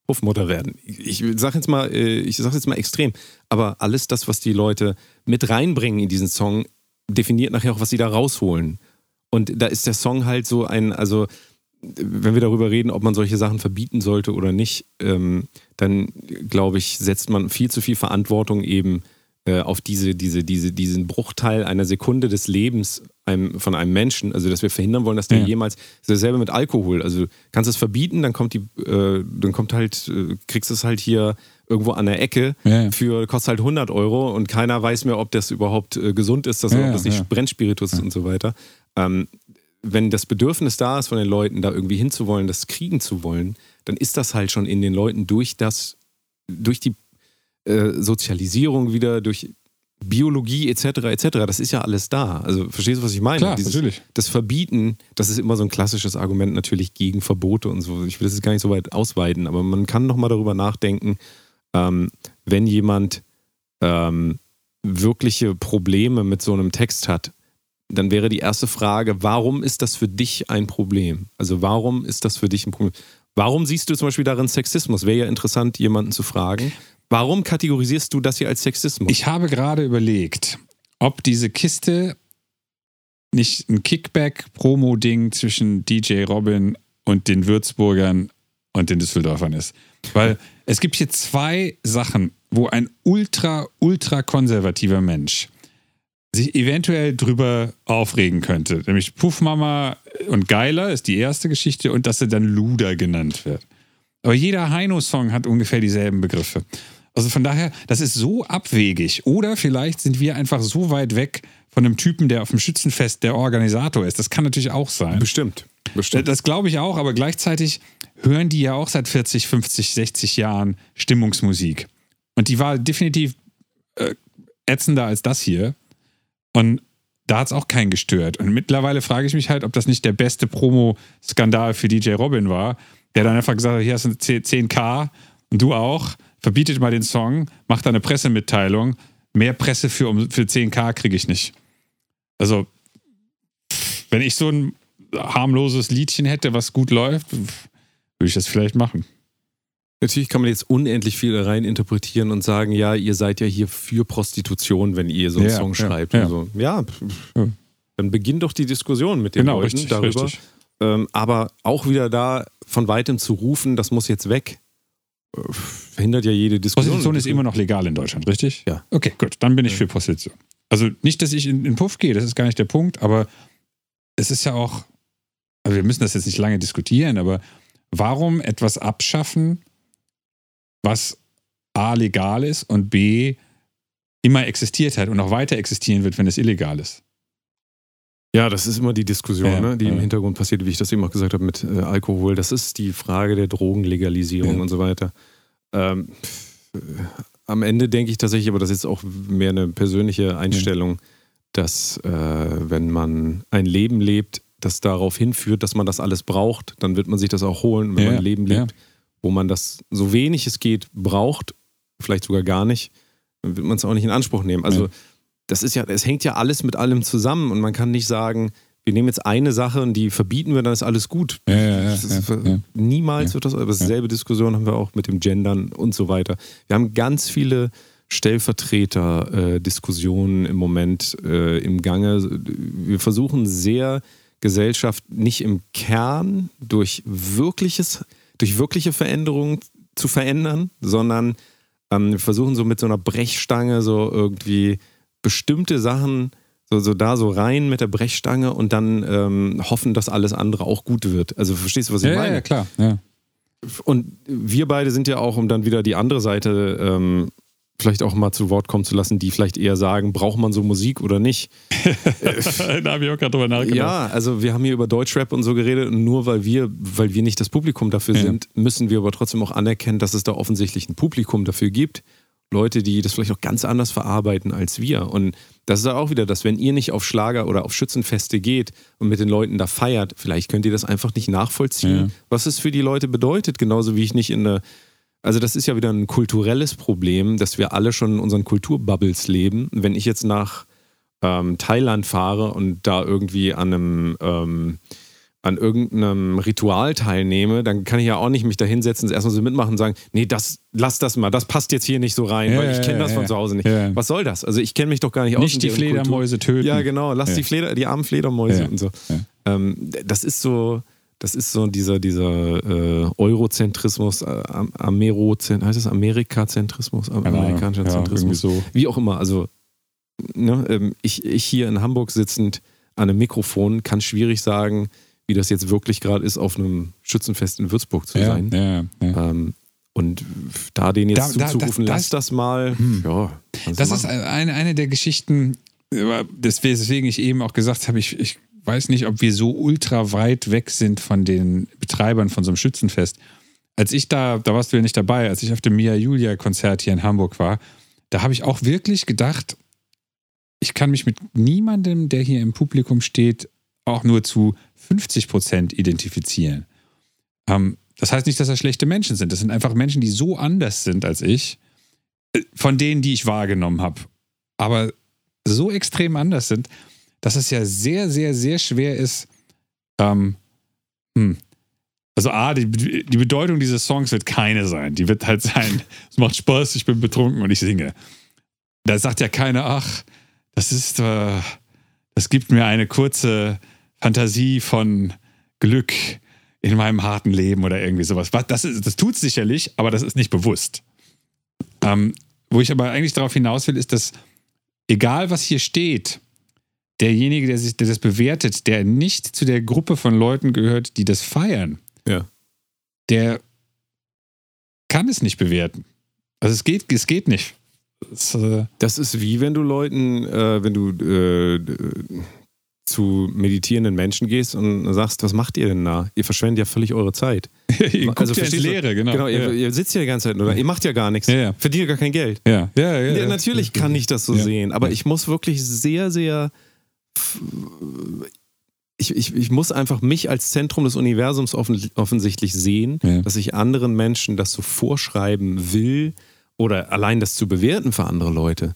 Puffmutter werden. Ich sag jetzt mal, äh, ich sag jetzt mal extrem, aber alles das, was die Leute mit reinbringen in diesen Song, definiert nachher auch, was sie da rausholen. Und da ist der Song halt so ein, also wenn wir darüber reden, ob man solche Sachen verbieten sollte oder nicht, ähm, dann glaube ich, setzt man viel zu viel Verantwortung eben äh, auf diese, diese, diese, diesen Bruchteil einer Sekunde des Lebens einem, von einem Menschen, also dass wir verhindern wollen, dass der Ja. jemals, dasselbe mit Alkohol, also kannst es verbieten, dann kommt die, äh, dann kommt halt, äh, kriegst du es halt hier irgendwo an der Ecke Ja, für, kostet halt 100 Euro und keiner weiß mehr, ob das überhaupt äh, gesund ist, dass Ja, ob das nicht. Brennspiritus ist und so weiter. Ähm, wenn das Bedürfnis da ist von den Leuten, da irgendwie hinzuwollen, das kriegen zu wollen, dann ist das halt schon in den Leuten durch das, durch die äh, Sozialisierung wieder, durch Biologie etc. etc. Das ist ja alles da. Also verstehst du, was ich meine? Klar, natürlich. Das Verbieten, das ist immer so ein klassisches Argument natürlich gegen Verbote und so. Ich will das jetzt gar nicht so weit ausweiten, aber man kann noch mal darüber nachdenken, ähm, wenn jemand ähm, wirkliche Probleme mit so einem Text hat, dann wäre die erste Frage, warum ist das für dich ein Problem? Also warum ist das für dich ein Problem? Warum siehst du zum Beispiel darin Sexismus? Wäre ja interessant, jemanden zu fragen. Warum kategorisierst du das hier als Sexismus? Ich habe gerade überlegt, ob diese Kiste nicht ein Kickback-Promo-Ding zwischen DJ Robin und den Würzburgern und den Düsseldorfern ist. Weil es gibt hier zwei Sachen, wo ein ultra, ultra konservativer Mensch sich eventuell drüber aufregen könnte. Nämlich Puffmama und Geiler ist die erste Geschichte und dass er dann Luder genannt wird. Aber jeder Heino-Song hat ungefähr dieselben Begriffe. Also von daher, das ist so abwegig. Oder vielleicht sind wir einfach so weit weg von einem Typen, der auf dem Schützenfest der Organisator ist. Das kann natürlich auch sein. Bestimmt. Bestimmt. Das glaube ich auch, aber gleichzeitig hören die ja auch seit 40, 50, 60 Jahren Stimmungsmusik. Und die war definitiv äh, ätzender als das hier. Und da hat es auch keinen gestört. Und mittlerweile frage ich mich halt, ob das nicht der beste Promo-Skandal für DJ Robin war, der dann einfach gesagt hat, hier hast du 10k und du auch, verbietet mal den Song, macht da eine Pressemitteilung, mehr Presse für, um, für 10k kriege ich nicht. Also, wenn ich so ein harmloses Liedchen hätte, was gut läuft, würde ich das vielleicht machen. Natürlich kann man jetzt unendlich viel rein interpretieren und sagen, ja, ihr seid ja hier für Prostitution, wenn ihr so einen Ja, Song ja, schreibt. ja. Und so. ja, dann beginnt doch die Diskussion mit den Genau, Leuten richtig, darüber. richtig. Ähm, aber auch wieder da von weitem zu rufen, das muss jetzt weg, verhindert ja jede Diskussion. Prostitution ist immer noch legal in Deutschland, richtig? Ja. Okay, gut, dann bin ich für Prostitution. Also nicht, dass ich in den Puff gehe, das ist gar nicht der Punkt, aber es ist ja auch, also wir müssen das jetzt nicht lange diskutieren, aber warum etwas abschaffen, was A legal ist und B immer existiert hat und auch weiter existieren wird, wenn es illegal ist? Ja, das ist immer die Diskussion, Ja, ne, die im ja. Hintergrund passiert, wie ich das eben auch gesagt habe mit äh, Alkohol. Das ist die Frage der Drogenlegalisierung Ja. und so weiter. Ähm, äh, am Ende denke ich tatsächlich, aber das ist auch mehr eine persönliche Einstellung, dass äh, wenn man ein Leben lebt, das darauf hinführt, dass man das alles braucht, dann wird man sich das auch holen. Wenn man ein Leben lebt, wo man das so wenig es geht braucht, vielleicht sogar gar nicht, dann wird man es auch nicht in Anspruch nehmen. Also. Das ist ja, es hängt ja alles mit allem zusammen und man kann nicht sagen, wir nehmen jetzt eine Sache und die verbieten wir, dann ist alles gut. Ja, ja, ja, ist. Niemals wird das, aber dasselbe Diskussion haben wir auch mit dem Gendern und so weiter. Wir haben ganz viele Stellvertreter-Diskussionen im Moment äh, im Gange. Wir versuchen sehr Gesellschaft nicht im Kern durch wirkliches, durch wirkliche Veränderungen zu verändern, sondern ähm, wir versuchen so mit so einer Brechstange so irgendwie bestimmte Sachen so, so da so rein mit der Brechstange und dann ähm, hoffen, dass alles andere auch gut wird. Also verstehst du, was ich Ja, meine? ja, klar. Ja. Und wir beide sind ja auch, um dann wieder die andere Seite ähm, vielleicht auch mal zu Wort kommen zu lassen, die vielleicht eher sagen, braucht man so Musik oder nicht? da habe ich auch gerade drüber nachgedacht. Ja, also wir haben hier über Deutschrap und so geredet und nur weil wir, weil wir nicht das Publikum dafür Ja. sind, müssen wir aber trotzdem auch anerkennen, dass es da offensichtlich ein Publikum dafür gibt. Leute, die das vielleicht auch ganz anders verarbeiten als wir. Und das ist auch wieder das, wenn ihr nicht auf Schlager oder auf Schützenfeste geht und mit den Leuten da feiert, vielleicht könnt ihr das einfach nicht nachvollziehen, Ja. was es für die Leute bedeutet. Genauso wie ich nicht in eine also das ist ja wieder ein kulturelles Problem, dass wir alle schon in unseren Kulturbubbles leben. Wenn ich jetzt nach ähm, Thailand fahre und da irgendwie an einem ähm, an irgendeinem Ritual teilnehme, dann kann ich ja auch nicht mich da hinsetzen, erstmal so mitmachen und sagen, nee, das, lass das mal, das passt jetzt hier nicht so rein, Ja, weil ich kenne das ja, von zu Hause nicht. Ja. Was soll das? Also ich kenne mich doch gar nicht aus. Nicht die deren Kultur. Fledermäuse töten. Ja, genau, lass die, Fleder, die armen Fledermäuse und so. Ähm, das ist so, das ist so dieser, dieser äh, Eurozentrismus, äh, Amerozent, heißt das Amerikazentrismus, amerikanischer Zentrismus, so. wie auch immer. Also ne, ähm, ich, ich hier in Hamburg sitzend an einem Mikrofon kann schwierig sagen, wie das jetzt wirklich gerade ist, auf einem Schützenfest in Würzburg zu ja, sein. ja, ja. Ähm, und da den jetzt Da- da- zuzurufen, das- lass das mal, Hm. ja. du Das ist eine, eine der Geschichten, des- weswegen ich eben auch gesagt habe, ich, ich weiß nicht, ob wir so ultra weit weg sind von den Betreibern von so einem Schützenfest. Als ich da, da warst du ja nicht dabei, als ich auf dem Mia Julia Konzert hier in Hamburg war, da habe ich auch wirklich gedacht, ich kann mich mit niemandem, der hier im Publikum steht, auch nur zu 50 Prozent identifizieren. Ähm, das heißt nicht, dass das schlechte Menschen sind. Das sind einfach Menschen, die so anders sind als ich, äh, von denen, die ich wahrgenommen habe. Aber so extrem anders sind, dass es ja sehr, sehr, sehr schwer ist. Ähm, hm. Also, A, die, die Bedeutung dieses Songs wird keine sein. Die wird halt sein, es macht Spaß, ich bin betrunken und ich singe. Da sagt ja keiner, ach, das ist, äh, das gibt mir eine kurze Fantasie von Glück in meinem harten Leben oder irgendwie sowas. Was- Das, ist, das tut sicherlich, aber das ist nicht bewusst. Ähm, wo ich aber eigentlich darauf hinaus will, ist, dass egal was hier steht, derjenige, der, sich, der das bewertet, der nicht zu der Gruppe von Leuten gehört, die das feiern, Ja. der kann es nicht bewerten. Also es geht, es geht nicht. Es, äh, Das ist wie wenn du Leuten, äh, wenn du äh, zu meditierenden Menschen gehst und sagst, was macht ihr denn da? Ihr verschwendet ja völlig eure Zeit. ihr guckt Also ja ins? Leere, genau. Genau, ja. ihr, ihr sitzt ja die ganze Zeit oder ihr macht ja gar nichts, Ja, verdient ja gar kein Geld. ja, ja, ja, natürlich kann ich das so sehen, aber ich muss wirklich sehr, sehr. Ich, ich, ich muss einfach mich als Zentrum des Universums offen, offensichtlich sehen, dass ich anderen Menschen das so vorschreiben will oder allein das zu bewerten für andere Leute.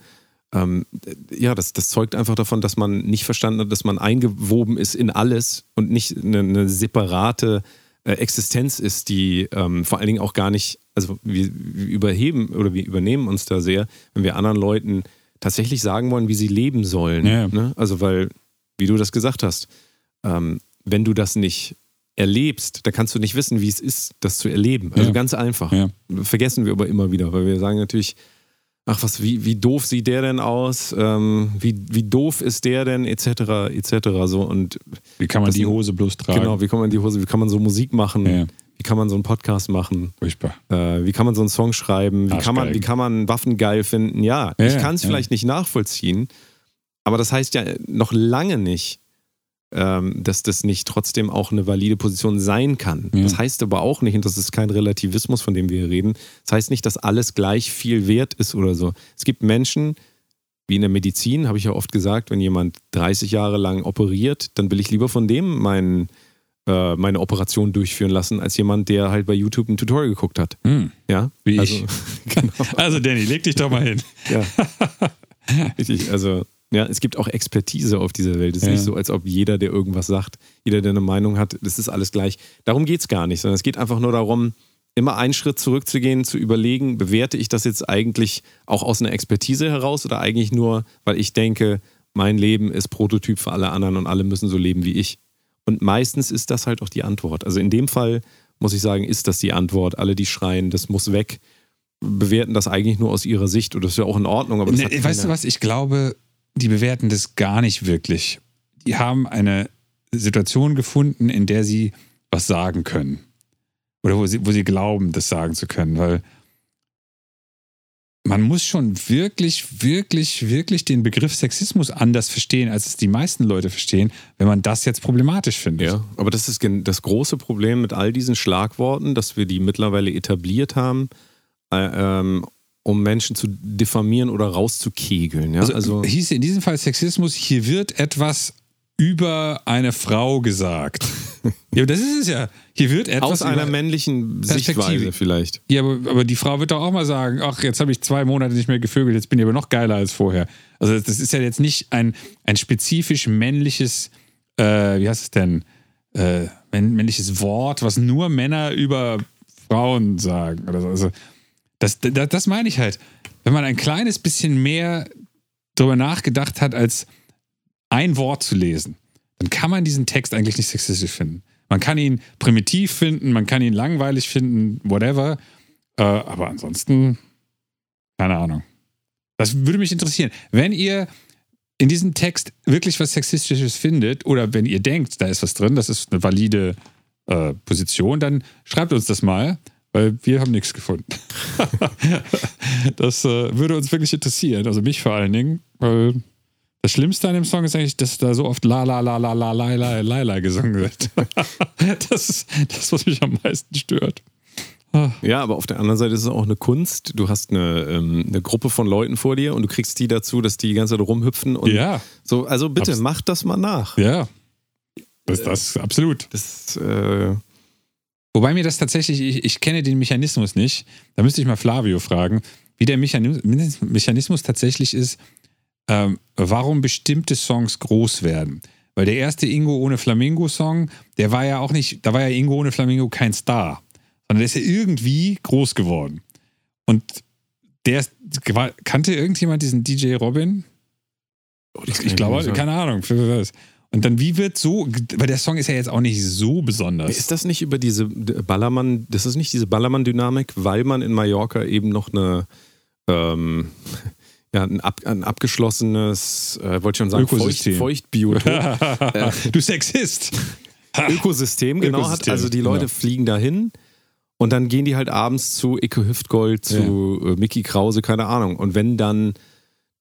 Ähm, ja, das, das zeugt einfach davon, dass man nicht verstanden hat, dass man eingewoben ist in alles und nicht eine, eine separate äh, Existenz ist, die ähm, vor allen Dingen auch gar nicht, also wir, wir überheben oder wir übernehmen uns da sehr, wenn wir anderen Leuten tatsächlich sagen wollen, wie sie leben sollen. Ja. Ne? Also weil, wie du das gesagt hast, ähm, wenn du das nicht erlebst, dann kannst du nicht wissen, wie es ist, das zu erleben. Also Ja. ganz einfach. Ja. Vergessen wir aber immer wieder, weil wir sagen natürlich, ach was, wie, wie doof sieht der denn aus? Ähm, wie, wie doof ist der denn? Etc. etc. So und Wie kann man die Hose bloß tragen? genau, wie kann man die Hose, wie kann man so Musik machen? Ja. Wie kann man so einen Podcast machen? Furchtbar. Äh, wie kann man so einen Song schreiben? Wie kann man, wie kann man Waffen geil finden? Ja, Ja, ich kann es ja. vielleicht nicht nachvollziehen, aber das heißt ja noch lange nicht, dass das nicht trotzdem auch eine valide Position sein kann. Ja. Das heißt aber auch nicht, und das ist kein Relativismus, von dem wir hier reden, das heißt nicht, dass alles gleich viel wert ist oder so. Es gibt Menschen, wie in der Medizin, habe ich ja oft gesagt, wenn jemand 30 Jahre lang operiert, dann will ich lieber von dem meinen, äh, meine Operation durchführen lassen, als jemand, der halt bei YouTube ein Tutorial geguckt hat. Hm. Ja, Wie also, ich. genau. Also, Danny, leg dich doch mal hin. Ja. Richtig, also ja, es gibt auch Expertise auf dieser Welt. Es ist Ja. nicht so, als ob jeder, der irgendwas sagt, jeder, der eine Meinung hat, das ist alles gleich. Darum geht es gar nicht, sondern es geht einfach nur darum, immer einen Schritt zurückzugehen, zu überlegen, bewerte ich das jetzt eigentlich auch aus einer Expertise heraus oder eigentlich nur, weil ich denke, mein Leben ist Prototyp für alle anderen und alle müssen so leben wie ich. Und meistens ist das halt auch die Antwort. Also in dem Fall muss ich sagen, ist das die Antwort. Alle, die schreien, das muss weg, bewerten das eigentlich nur aus ihrer Sicht und das ist ja auch in Ordnung. Aber das Ne, weißt du was? Ich glaube, die bewerten das gar nicht wirklich. Die haben eine Situation gefunden, in der sie was sagen können. Oder wo sie, wo sie glauben, das sagen zu können. Weil man muss schon wirklich, wirklich, wirklich den Begriff Sexismus anders verstehen, als es die meisten Leute verstehen, wenn man das jetzt problematisch findet. Ja, aber das ist das große Problem mit all diesen Schlagworten, dass wir die mittlerweile etabliert haben, äh, ähm, um Menschen zu diffamieren oder rauszukegeln. Ja? Also, Also, hieß in diesem Fall Sexismus, hier wird etwas über eine Frau gesagt. ja, das ist es ja. Hier wird etwas aus einer männlichen Perspektive. Sichtweise vielleicht. Ja, aber, aber die Frau wird doch auch mal sagen, ach, jetzt habe ich zwei Monate nicht mehr gevögelt, jetzt bin ich aber noch geiler als vorher. Also das ist ja jetzt nicht ein, ein spezifisch männliches, äh, wie heißt es denn, äh, männ- männliches Wort, was nur Männer über Frauen sagen. Oder so. Also das, das, das meine ich halt. Wenn man ein kleines bisschen mehr darüber nachgedacht hat, als ein Wort zu lesen, dann kann man diesen Text eigentlich nicht sexistisch finden. Man kann ihn primitiv finden, man kann ihn langweilig finden, whatever. Äh, aber ansonsten, keine Ahnung. Das würde mich interessieren. Wenn ihr in diesem Text wirklich was Sexistisches findet oder wenn ihr denkt, da ist was drin, das ist eine valide äh, Position, dann schreibt uns das mal, weil wir haben nichts gefunden. das äh, würde uns wirklich interessieren, also mich vor allen Dingen, weil das Schlimmste an dem Song ist eigentlich, dass da so oft la la la la la la la la la gesungen wird. das ist das, was mich am meisten stört. Ja, aber auf der anderen Seite ist es auch eine Kunst. Du hast eine, ähm, eine Gruppe von Leuten vor dir und du kriegst die dazu, dass die die ganze Zeit rumhüpfen und Ja, so. Also bitte, Abs- mach das mal nach. ja. Das, das absolut. Das, äh, Wobei mir das tatsächlich, ich, ich kenne den Mechanismus nicht. Da müsste ich mal Flavio fragen, wie der Mechanismus, Mechanismus tatsächlich ist, ähm, warum bestimmte Songs groß werden. Weil der erste Ingo ohne Flamingo-Song, der war ja auch nicht, da war ja Ingo ohne Flamingo kein Star, sondern der ist ja irgendwie groß geworden. Und der kannte irgendjemand diesen DJ Robin? oh, Ich, glaube, keine Ahnung. für was. Und dann, wie wird so, weil der Song ist ja jetzt auch nicht so besonders. Ist das nicht über diese Ballermann, das ist nicht diese Ballermann-Dynamik, weil man in Mallorca eben noch eine, ähm, ja, ein, ab, ein abgeschlossenes, äh, wollte ich schon sagen, Feucht, Ökosystem. Feuchtbiotop, du Sexist. Ökosystem, genau hat. Ökosystem, Also die Leute genau. fliegen dahin und dann gehen die halt abends zu Icke Hüftgold, zu äh, Mickey Krause, keine Ahnung. Und wenn dann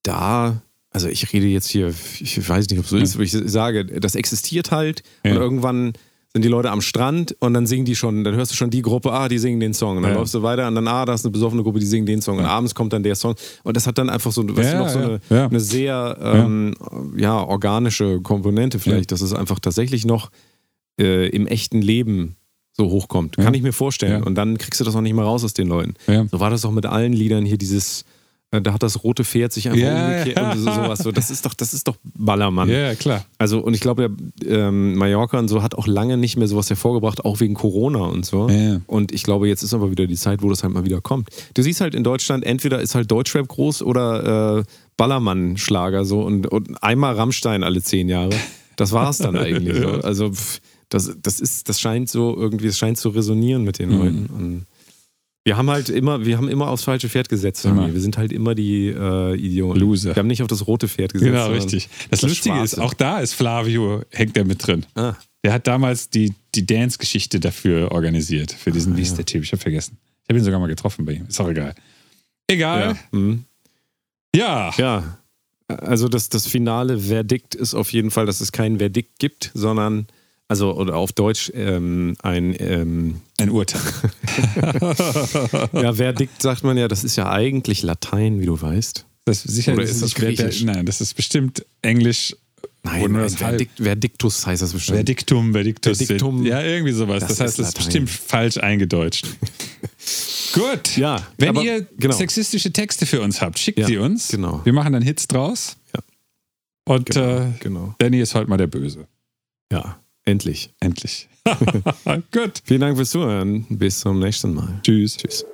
da, also ich rede jetzt hier, ich weiß nicht, ob es so ist, aber ich sage, das existiert halt Ja. und irgendwann sind die Leute am Strand und dann singen die schon, dann hörst du schon die Gruppe, ah, die singen den Song. Und dann Ja. läufst du weiter und dann, ah, da ist eine besoffene Gruppe, die singen den Song. Und abends kommt dann der Song. Und das hat dann einfach so, weißt Ja, du, noch so eine, eine sehr ähm, ja. organische Komponente vielleicht, dass es einfach tatsächlich noch äh, im echten Leben so hochkommt. Kann ich mir vorstellen. Und dann kriegst du das auch nicht mehr raus aus den Leuten. Ja. So war das auch mit allen Liedern hier, dieses, da hat das rote Pferd sich einfach Ja, umgekehrt ja. und so, sowas. So, das ist doch, das ist doch Ballermann. Ja, klar. Also, und ich glaube, der ähm, Mallorca und so hat auch lange nicht mehr sowas hervorgebracht, auch wegen Corona und so. Ja. Und ich glaube, jetzt ist aber wieder die Zeit, wo das halt mal wieder kommt. Du siehst halt in Deutschland, entweder ist halt Deutschrap groß oder äh, Ballermann-Schlager so und, und einmal Rammstein alle zehn Jahre. Das war es dann eigentlich. so. Also, pff, das, das ist, das scheint so irgendwie, es scheint zu resonieren mit den Mhm. Leuten. Und wir haben halt immer, wir haben immer aufs falsche Pferd gesetzt. Wir sind halt immer die äh, Idioten. Loser. Wir haben nicht auf das rote Pferd gesetzt. Genau, richtig. Das, das Lustige ist, Schwarze. auch da ist Flavio, hängt er mit drin. Ah, Der hat damals die, die Dance-Geschichte dafür organisiert, für diesen, wie ist der Typ? Ich habe vergessen. Ich habe ihn sogar mal getroffen bei ihm. Ist auch egal. Egal. ja. Mhm. Ja. Ja, also das, das finale Verdikt ist auf jeden Fall, dass es kein Verdikt gibt, sondern, also oder auf Deutsch ähm, ein, ähm, Ein Urteil. ja, Verdikt sagt man ja, das ist ja eigentlich Latein, wie du weißt. Das ist sicher Oder ist das Griechisch? Nein, das ist bestimmt Englisch. Nein, Wo nur ein das halb- Verdikt, Verdiktus heißt das bestimmt. Verdiktum, Verdiktus. Verdiktum. Ja, irgendwie sowas. Das, Das heißt, das ist bestimmt falsch eingedeutscht. Gut. Ja, Wenn aber- ihr genau. sexistische Texte für uns habt, schickt Ja, sie uns. genau. Wir machen dann Hits draus. Ja. Und Genau, äh, genau. Danny ist heute mal der Böse. Ja, Endlich. Endlich. Gut. Vielen Dank fürs Zuhören. Bis zum nächsten Mal. Tschüss. Tschüss.